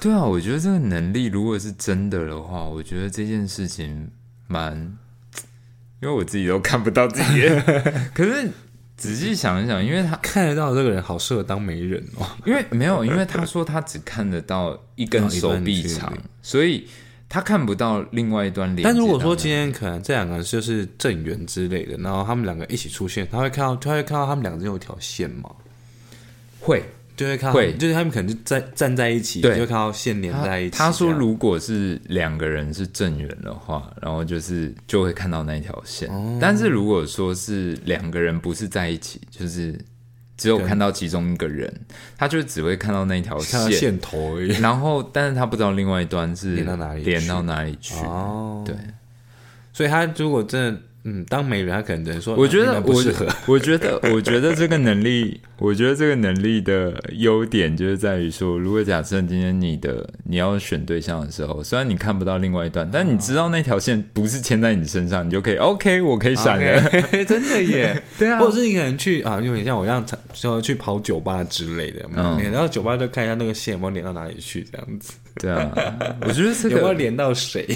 对啊，我觉得这个能力如果是真的的话，我觉得这件事情蛮，因为我自己都看不到自己，可是仔细想一想，因为他看得到这个人好适合当媒人哦。因为没有，因为他说他只看得到一根手臂长所以他看不到另外一端连接到那。但如果说今天可能这两个人就是正缘之类的，然后他们两个一起出现，他会看到，他会看到他们两个人有一条线吗？会就会看到，会就是他们可能就站站在一起，对就会看到线连在一起。他说，如果是两个人是正缘的话，然后就是就会看到那一条线。哦但是如果说是两个人不是在一起，就是只有看到其中一个人，他就只会看到那条看到线。线头而已。然后，但是他不知道另外一端是连到哪里连到哪里去。哦，对，所以他如果真的嗯，当媒人他可能只能说，我觉得不适合。我觉得，我觉得这个能力，我觉得这个能力的优点就是在于说，如果假设今天你的你要选对象的时候，虽然你看不到另外一段，但你知道那条线不是牵在你身上，你就可以 OK，我可以闪了。OK，真的耶，对啊或者是你可能去啊，有点像我这样，说去跑酒吧之类的，嗯嗯，然后酒吧就看一下那个线有没有连到哪里去，这样子，对啊，我觉得这个 有没有连到谁？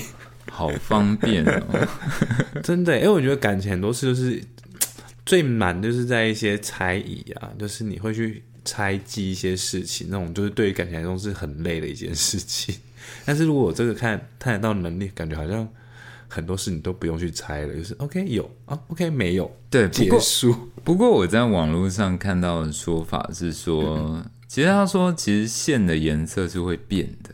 好方便哦。真的，因为我觉得感情很多事就是 最满，就是在一些猜疑啊，就是你会去猜忌一些事情，那种就是对于感情来说是很累的一件事情。但是如果我这个看看得到能力，感觉好像很多事你都不用去猜了，就是 OK 有啊，OK 没有，对，不结束。不过我在网络上看到的说法是说，其实他说，其实线的颜色是会变的。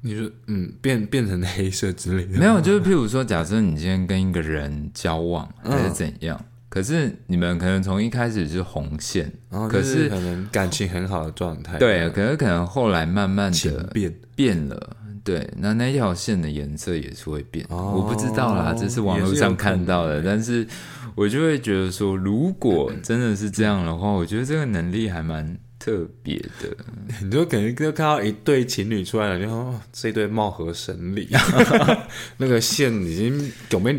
你说嗯，变变成黑色之类的，没有，就是譬如说，假设你今天跟一个人交往还是怎样，可是你们可能从一开始是红线，然后可是就是可能感情很好的状态，对，可是可能后来慢慢的变。变了。对，那那条线的颜色也是会变，哦我不知道啦，这是网络上看到的，但是我就会觉得说，如果真的是这样的话，我觉得这个能力还蛮特别的。你就感觉就看到一对情侣出来了，就说、哦、这一对貌合神离，那个线已经有没有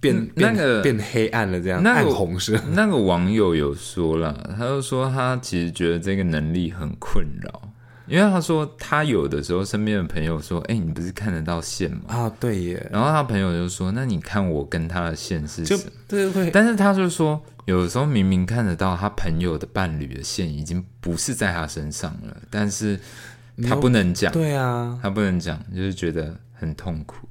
变那个变黑暗了？这样暗那个红色，那个网友有说了，他就说他其实觉得这个能力很困扰，因为他说他有的时候身边的朋友说：“哎、你不是看得到线吗啊，对耶？”，然后他朋友就说：“那你看我跟他的线是就什么这个会？”但是他就说，有时候明明看得到他朋友的伴侣的线已经不是在他身上了，但是他不能讲，对啊，他不能讲，就是觉得很痛苦。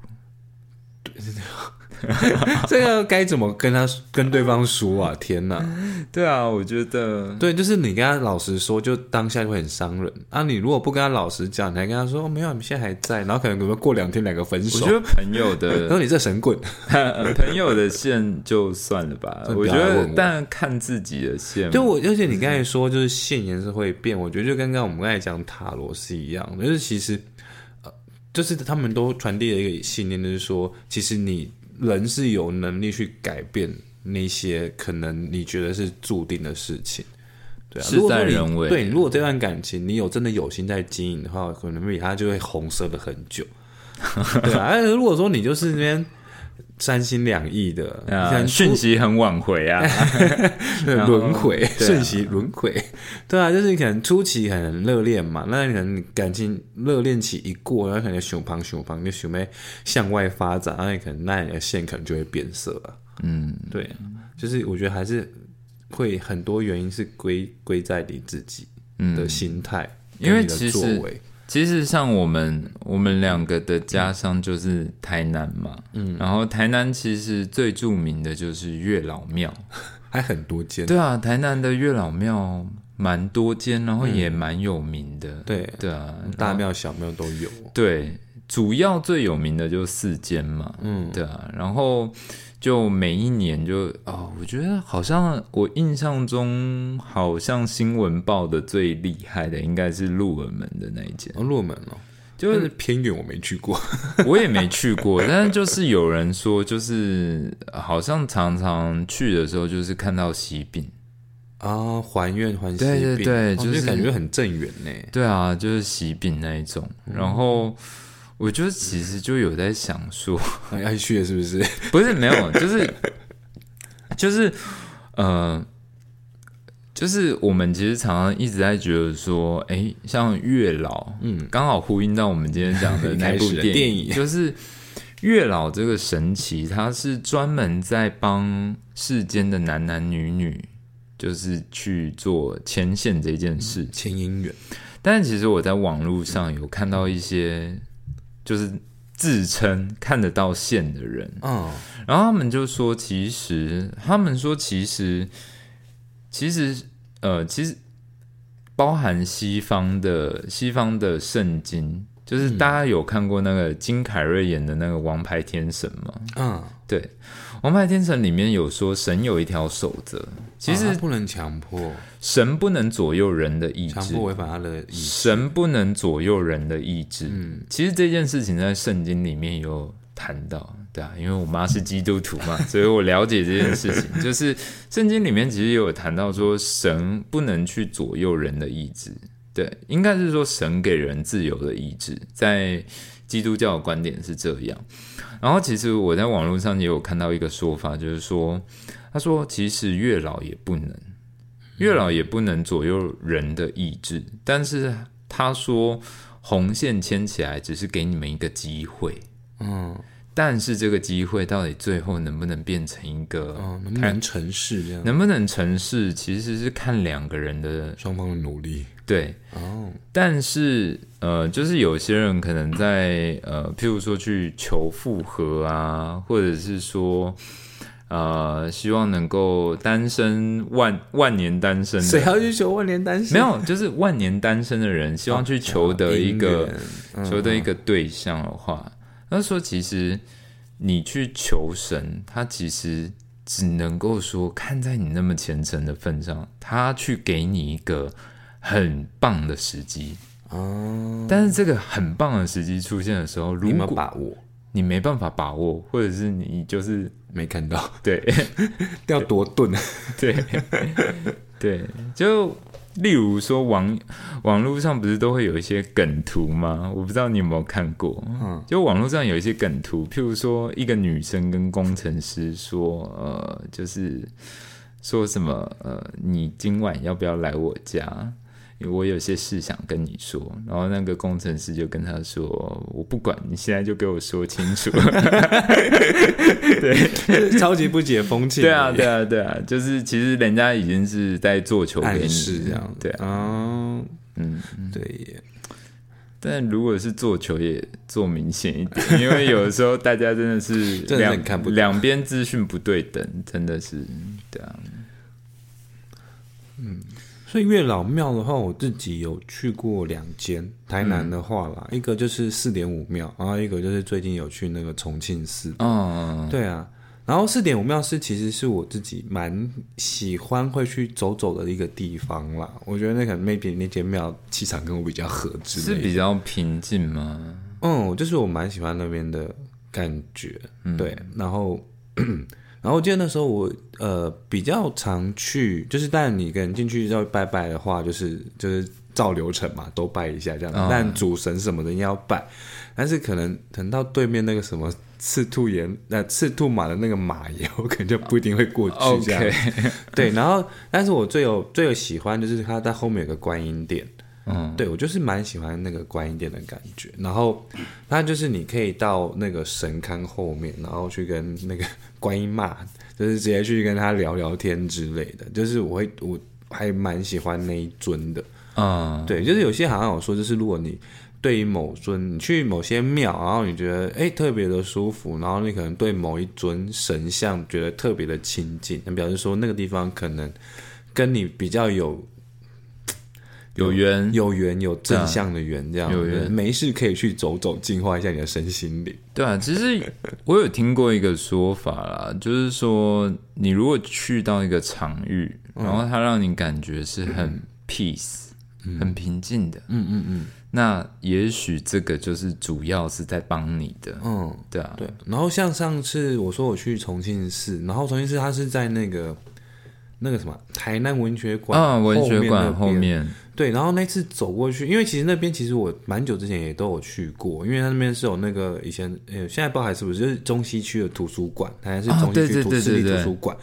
这个该怎么跟他跟对方说啊？天哪！对啊，我觉得对，就是你跟他老实说，就当下就会很伤人啊。你如果不跟他老实讲，你还跟他说、哦、没有，你现在还在，然后可能可能过两天两个分手，我觉得朋友的 然后你这神棍，朋友的线就算了吧，这我觉得但看自己的线嘛，就我，而且你刚才说就是线颜色会变，我觉得就跟刚刚我们刚才讲塔罗是一样的，就是其实呃，就是他们都传递了一个信念，就是说，其实你人是有能力去改变那些可能你觉得是注定的事情。对啊，事如果你在人为对，如果这段感情你有真的有心在经营的话，可能比他就会红色的很久。对啊，但是如果说你就是那边三心两意的，啊，像讯息很挽回啊，轮回，瞬息轮回，对啊，就是你可能初期很热恋嘛，那你可能感情热恋期一过，然后可能熊胖熊胖，就熊妹向外发展，然后你可能那你的线可能就会变色了。嗯，对啊，就是我觉得还是会很多原因是归归在你自己的心态，嗯因为跟你的其实作为，其实像我们我们两个的家乡就是台南嘛，嗯，然后台南其实最著名的就是月老庙，还很多间，对啊，台南的月老庙蛮多间，然后也蛮有名的，对。对啊，大庙小庙都有。对，主要最有名的就是四间嘛，嗯，对啊，然后就每一年就哦，我觉得好像我印象中好像新闻报的最厉害的应该是鹿耳门的那一间，哦，落门哦，就是偏远我没去过。我也没去过，但是就是有人说，就是好像常常去的时候就是看到喜饼，啊，还愿还喜对对饼哦对就是感觉很正缘呢。对啊，就是喜饼那一种，然后。我就其实就有在想说，啊 要去了是不是？不是没有，就是就是呃，就是我们其实常常一直在觉得说，哎，像月老，嗯，刚好呼应到我们今天讲的 那部电电影就是月老这个神奇，它是专门在帮世间的男男女女，就是去做牵线这件事情。牵姻缘但是其实我在网络上有看到一些，就是自称看得到线的人，嗯，然后他们就说，其实他们说，其实其实呃，其实包含西方的西方的圣经，就是大家有看过那个金凯瑞演的那个《王牌天神》吗？嗯，对，《王牌天神》里面有说，神有一条守则，其实啊不能强迫，神不能左右人的意志强迫，违反他的意志。神不能左右人的意志。嗯，其实这件事情在圣经里面有谈到，对啊，因为我妈是基督徒嘛，所以我了解这件事情。就是圣经里面其实也有谈到说，神不能去左右人的意志，对，应该是说神给人自由的意志，在基督教的观点是这样。然后其实我在网络上也有看到一个说法，就是说，他说其实月老也不能，月老也不能左右人的意志，但是他说红线牵起来只是给你们一个机会。嗯，但是这个机会到底最后能不能变成一个，哦，能不能成事这样？能不能成事，其实是看两个人的双方的努力。对。哦，但是呃，就是有些人可能在呃，譬如说去求复合啊，或者是说呃，希望能够单身万万年单身，谁要去求万年单身？没有，就是万年单身的人，希望去求得一个、求得一个对象的话，那说其实你去求神，他其实只能够说看在你那么虔诚的份上，他去给你一个很棒的时机。哦，但是这个很棒的时机出现的时候，如你有把握？你没办法把握，或者是你就是没看到，对要多钝啊！对对，就例如说网网络上不是都会有一些梗图吗？我不知道你有没有看过。嗯，就网络上有一些梗图，譬如说一个女生跟工程师说，呃，就是说什么，呃，你今晚要不要来我家？我有些事想跟你说。然后那个工程师就跟他说，我不管，你现在就给我说清楚。对超级不解风情。对啊，对啊，对啊，就是其实人家已经是在做球给暗你示这样。对啊，哦，嗯。对耶。但如果是做球，也做明显一点，因为有的时候大家真的是 两很看不两边资讯不对等，真的是对啊。所以月老庙的话，我自己有去过两间。台南的话啦，一个就是四点五庙，然后一个就是最近有去那个重庆寺。嗯，对啊，然后四点五庙是其实是我自己蛮喜欢会去走走的一个地方啦。我觉得那可能 maybe 那间庙气场跟我比较合之类的。是比较平静吗？嗯，就是我蛮喜欢那边的感觉，嗯对，然后。然后我记得那时候我呃比较常去，就是但你跟进去要拜拜的话，就是就是照流程嘛，都拜一下这样。哦但主神什么的要拜，但是可能等到对面那个什么赤兔岩呃赤兔马的那个马爷，我可能就不一定会过去这样。对，然后但是我最有最有喜欢就是他在后面有个观音殿，嗯，对我就是蛮喜欢那个观音殿的感觉。然后它就是你可以到那个神龛后面，然后去跟那个 观音骂，就是直接去跟他聊聊天之类的。就是我会我还蛮喜欢那一尊的。嗯，对，就是有些好像有说，就是如果你对于某尊，你去某些庙，然后你觉得哎特别的舒服，然后你可能对某一尊神像觉得特别的亲近，那表示说那个地方可能跟你比较有有缘，有缘有正向的缘，这样。有缘。没事可以去走走，净化一下你的身心灵。对啊，其实我有听过一个说法啦，就是说你如果去到一个场域，然后它让你感觉是很 peace、很平静的，嗯嗯嗯。那也许这个就是主要是在帮你的，嗯，对啊，对。然后像上次我说我去重庆市，然后重庆市它是在那个那个什么台南文学馆啊，文学那馆后面，对，然后那次走过去，因为其实那边其实我蛮久之前也都有去过，因为它那边是有那个以前呃，现在不知道还是不是，就是中西区的图书馆，它还是中西区图市立图书馆。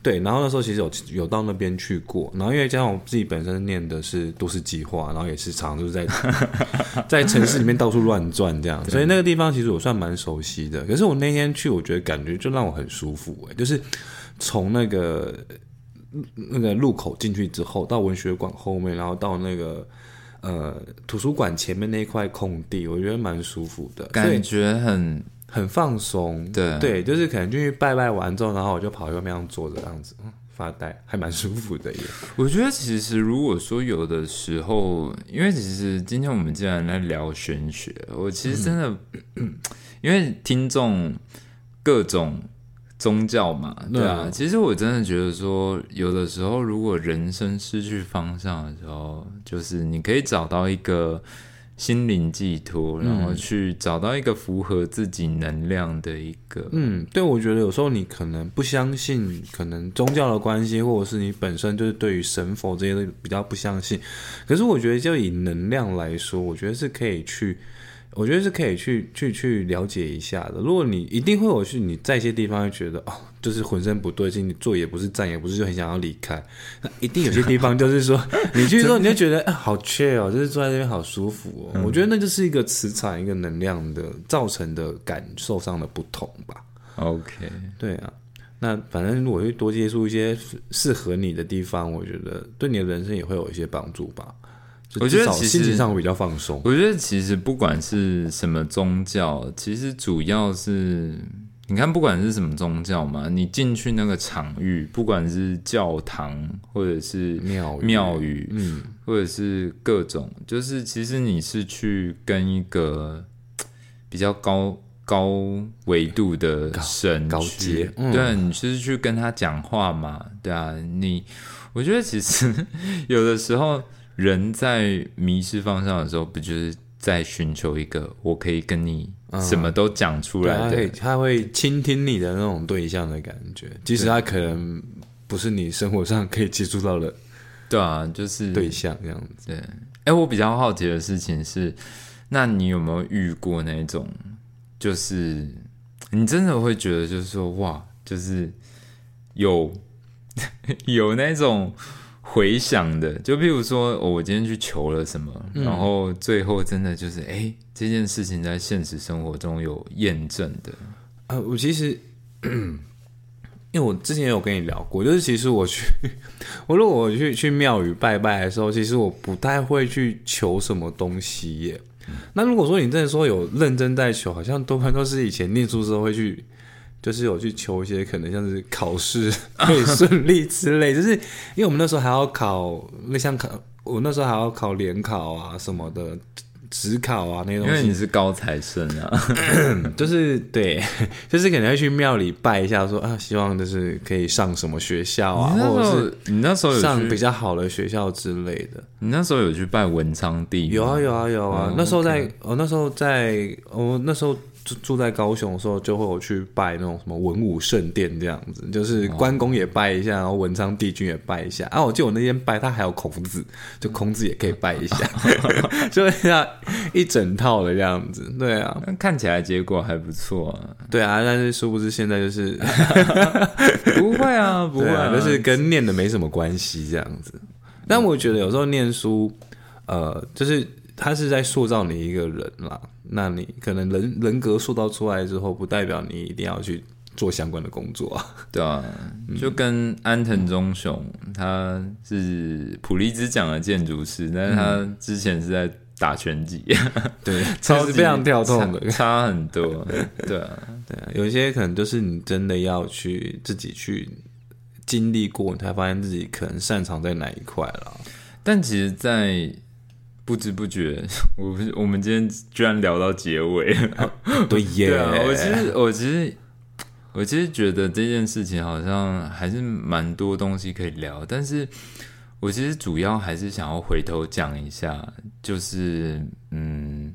对，然后那时候其实有有到那边去过，然后因为加上我自己本身念的是都市计划，然后也是常常就是在 在城市里面到处乱转这样，所以那个地方其实我算蛮熟悉的。可是我那天去，我觉得感觉就让我很舒服、欸，就是从那个那个路口进去之后，到文学馆后面，然后到那个呃图书馆前面那一块空地，我觉得蛮舒服的，感觉很很放松。对对，就是可能进去拜拜完之后，然后我就跑去那样坐着，这样子嗯发呆，还蛮舒服的耶。我觉得其实如果说有的时候，因为其实今天我们既然在聊玄学，我其实真的，因为听众各种宗教嘛，对啊，嗯其实我真的觉得说，有的时候如果人生失去方向的时候，就是你可以找到一个心灵寄托，然后去找到一个符合自己能量的一个。嗯，对，我觉得有时候你可能不相信，可能宗教的关系，或者是你本身就是对于神佛这些都比较不相信。可是我觉得，就以能量来说，我觉得是可以去。我觉得是可以去去去了解一下的。如果你一定会有去，你在一些地方会觉得哦，就是浑身不对劲，你坐也不是，站也不是，就很想要离开。那一定有些地方就是说，你去之后你就觉得啊，好缺哦，就是坐在这边好舒服哦。我觉得那就是一个磁场、一个能量的造成的感受上的不同吧。OK，对啊。那反正如果去多接触一些适合你的地方，我觉得对你的人生也会有一些帮助吧。我觉得其实心情上比较放松。我觉得其实不管是什么宗教，其实主要是你看，不管是什么宗教嘛，你进去那个场域，不管是教堂或者是庙庙宇，嗯，或者是各种，就是其实你是去跟一个比较高高维度的神高阶，对，你是去跟他讲话嘛？对啊，你我觉得其实 有的时候。人在迷失方向的时候，不就是在寻求一个我可以跟你什么都讲出来的？他会倾听你的那种对象的感觉，即使他可能不是你生活上可以接触到的。对啊，就是对象这样子。对，哎，我比较好奇的事情是，那你有没有遇过那种，就是你真的会觉得，就是说，哇，就是有 有那种。回想的，就比如说，我今天去求了什么，然后最后真的就是，哎，这件事情在现实生活中有验证的。呃，我其实，因为我之前有跟你聊过，就是其实我去，我如果我去去庙宇拜拜的时候，其实我不太会去求什么东西耶。那如果说你真的说有认真在求，好像多半都是以前念书时候会去。就是有去求一些可能像是考试 可以顺利之类，就是因为我们那时候还要考，那像考我那时候还要考联考啊什么的。职考啊那些东西，因为你是高材生啊，就是对，就是可能要去庙里拜一下，说啊，希望就是可以上什么学校啊，或者是你那时候上比较好的学校之类的。你那时候有去拜文昌帝？有啊有啊有啊，那时候在我那时候在我那时候住住在高雄的时候，就会有去拜那种什么文武圣殿这样子，就是关公也拜一下，然后文昌帝君也拜一下。啊，我记得我那天拜他还有孔子，就孔子也可以拜一下，就是样。一整套的这样子，对啊，看起来结果还不错啊，对啊，但是殊不知现在就是 不会啊，不会，啊，就是跟念的没什么关系这样子。但我觉得有时候念书，呃，就是他是在塑造你一个人啦。那你可能人人格塑造出来之后，不代表你一定要去做相关的工作啊。对啊，就跟安藤忠雄，他是普利兹奖的建筑师，但是他之前是在。打拳击，对，超级非常跳痛的，差很多。对啊，对啊，有一些可能就是你真的要去自己去经历过，你才发现自己可能擅长在哪一块了。但其实，在不知不觉，我我们今天居然聊到结尾，对耶！我其实，我其实，我其实觉得这件事情好像还是蛮多东西可以聊，但是。我其实主要还是想要回头讲一下，就是嗯，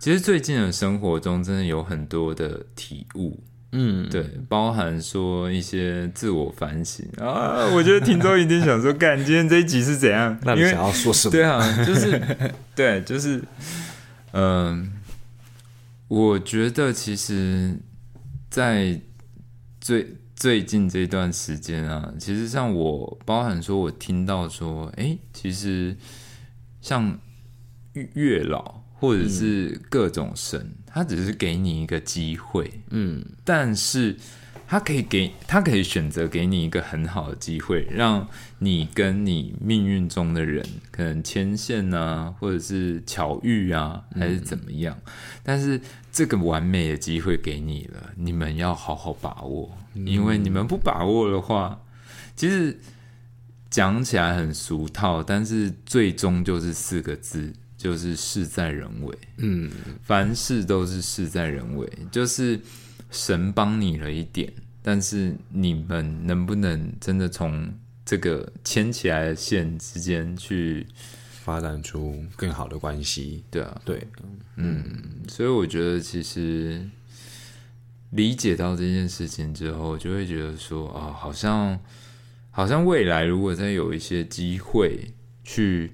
其实最近的生活中真的有很多的体悟，嗯，对，包含说一些自我反省啊。我觉得听众一定想说，干 今天这一集是怎样？那你想要说什么？对啊，就是对，就是嗯，我觉得其实，在最。最近这段时间啊，其实像我，包含说，我听到说，哎，其实像月老或者是各种神，他只是给你一个机会，嗯，但是。他可以给他可以选择给你一个很好的机会，让你跟你命运中的人可能牵线啊，或者是巧遇啊，还是怎么样。但是这个完美的机会给你了，你们要好好把握，因为你们不把握的话，其实讲起来很俗套，但是最终就是四个字，就是事在人为。嗯，凡事都是事在人为，就是。神帮你了一点，但是你们能不能真的从这个牵起来的线之间去发展出更好的关系。对啊，对，嗯所以我觉得其实理解到这件事情之后，就会觉得说啊，好像好像未来如果再有一些机会去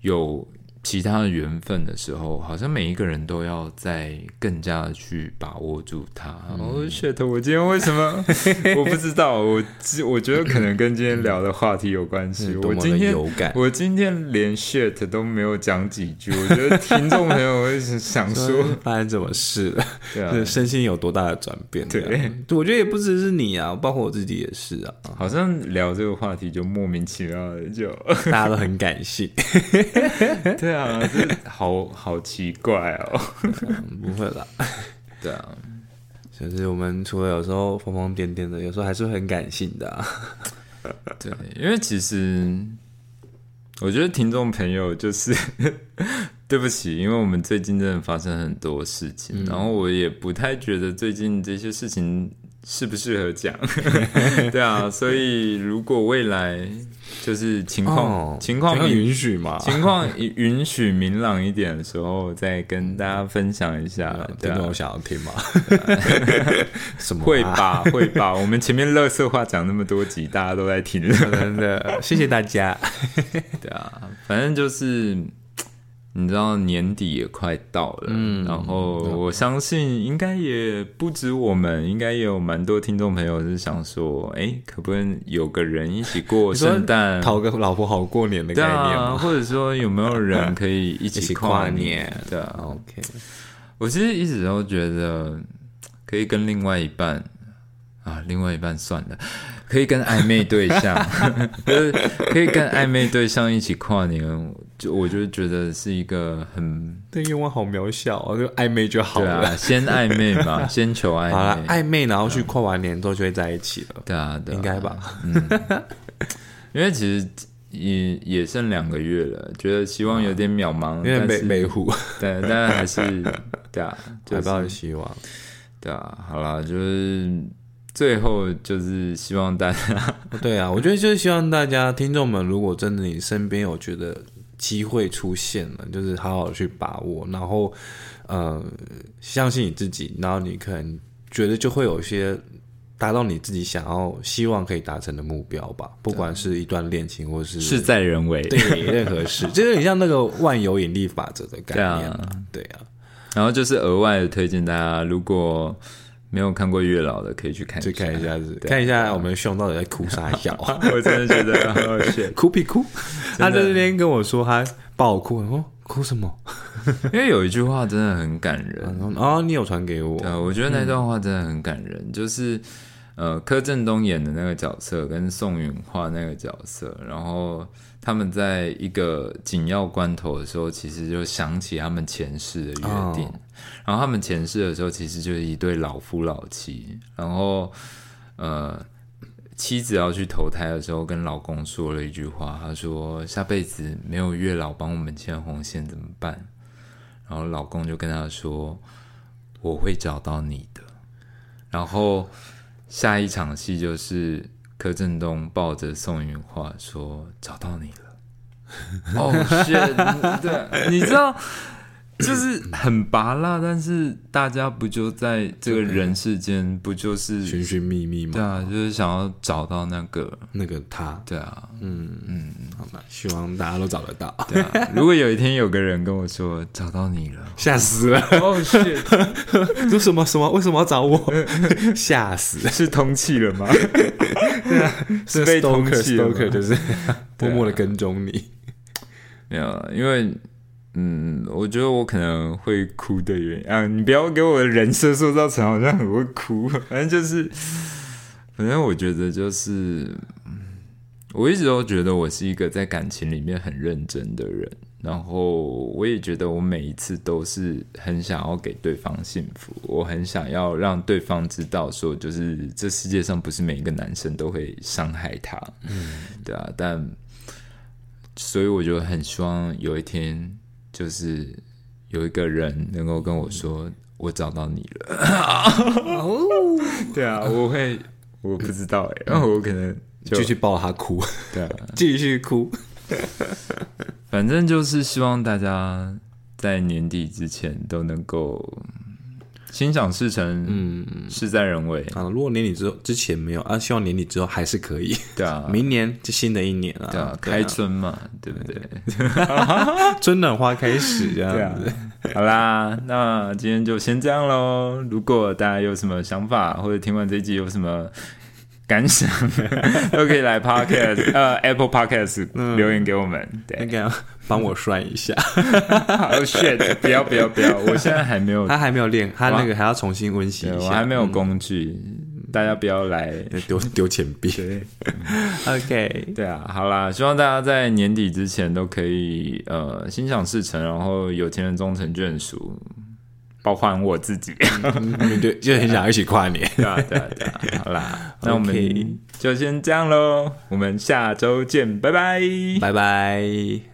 有其他的缘分的时候，好像每一个人都要再更加的去把握住它。哦、shit！我今天为什么 我不知道？我只我觉得可能跟今天聊的话题有关系。我今天有感。我今天连 shit 都没有讲几句，我觉得听众朋友会想说，发生什么事了？对啊，身心有多大的转变？对我觉得也不只是你啊，包括我自己也是啊，好像聊这个话题就莫名其妙的就，大家都很感性。对啊，这好好奇怪哦。不会啦，对啊，就是我们除了有时候疯疯癫癫的，有时候还是很感性的、啊。对，因为其实我觉得听众朋友就是 对不起，因为我们最近真的发生很多事情，然后我也不太觉得最近这些事情适不适合讲。对啊，所以如果未来就是情况、情况允许嘛？情况 允许明朗一点的时候，再跟大家分享一下。听众有，想要听吗？什么、啊？会吧，会吧。我们前面乐色话讲那么多集，大家都在听。真的，谢谢大家。对啊，反正就是你知道年底也快到了，嗯，然后我相信应该也不止我们，应该也有蛮多听众朋友是想说，哎，可不可以有个人一起过圣 诞？讨个老婆好过年的概念啊，或者说有没有人可以一一起起跨年年？对啊，？OK，我其实一直都觉得可以跟另外一半啊，另外一半算了，可以跟暧昧对象，就是可以跟暧昧对象一起跨年，就我就觉得是一个很对愿望好渺小啊，就暧昧就好对了。啊，先暧昧嘛，先求暧好了，昧，暧昧，然后去跨完年之后就会在一起了，对啊，对啊应该吧？因为其实也也剩两个月了，觉得希望有点渺茫，有点美但是美虎，对，但还是对啊，就是怀抱有希望。对啊，好啦，就是最后就是希望大家对啊，我觉得就是希望大家听众们，如果真的你身边有觉得机会出现了，就是好好去把握，然后呃相信你自己，然后你可能觉得就会有一些达到你自己想要希望可以达成的目标吧，不管是一段恋情或是事在人为。对任何事，就是你像那个万有引力法则的概念啊，对啊，然后就是额外的推荐大家，如果没有看过月老的，可以去看去看一下子，看一下我们兄到底在哭啥笑。我真的觉得很好笑，哭屁哭，他在那边跟我说他爆哭，我说哭什么？因为有一句话真的很感人。哦，你有传给我。对，，我觉得那段话真的很感人，就是呃，柯震东演的那个角色跟宋允化那个角色，然后他们在一个紧要关头的时候，其实就想起他们前世的约定。哦然后他们前世的时候，其实就是一对老夫老妻，然后呃。妻子要去投胎的时候，跟老公说了一句话，他说：“下辈子没有月老帮我们牵红线怎么办？”然后老公就跟他说：“我会找到你的。”然后下一场戏就是柯震东抱着宋云话说：“找到你了。”哦，shit！对，你知道，就是很拔辣，但是大家不就在这个人世间，不就是寻寻觅觅嘛，对啊，就是想要找到那个，那个他，对啊，嗯嗯好吧，希望大家都找得到，对啊。如果有一天有个人跟我说找到你了，吓死了，哦、shit，说什么什么？为什么要找我？吓死，是通气了吗？对啊是被通缉了就是默默的跟踪你，没有，因为嗯，我觉得我可能会哭的原因啊，你不要给我的人设塑造成好像很会哭，反正就是，反正我觉得就是，我一直都觉得我是一个在感情里面很认真的人，然后我也觉得我每一次都是很想要给对方幸福，我很想要让对方知道说，就是这世界上不是每一个男生都会伤害他，嗯，对啊，但。所以我就很希望有一天，就是有一个人能够跟我说：“我找到你了。”对啊，我会，我不知道哎，然后我可能就继续抱他哭，对啊，继续哭，反反正就是希望大家在年底之前都能够心想事成，嗯，事在人为。啊，如果年底之后之前没有啊，希望年底之后还是可以。对啊，明年就新的一年了，对啊，开春嘛，对不对？春暖花开始这样子。好啦，那今天就先这样喽。如果大家有什么想法，或者听完这一集有什么感想，都可以来 Podcast 呃 Apple Podcast 留言给我们。那个帮我算一下。好 shit！不要不要不要！我现在还没有，他还没有练，他那个还要重新温习一下。我还没有工具，大家不要来丢丢钱币。对，OK，对啊，好啦，希望大家在年底之前都可以呃心想事成，然后有钱人终成眷属，包括我自己，对，就很想一起跨年。对啊对啊对啊，好啦，那我们就先这样喽，我们下周见，拜拜，拜拜。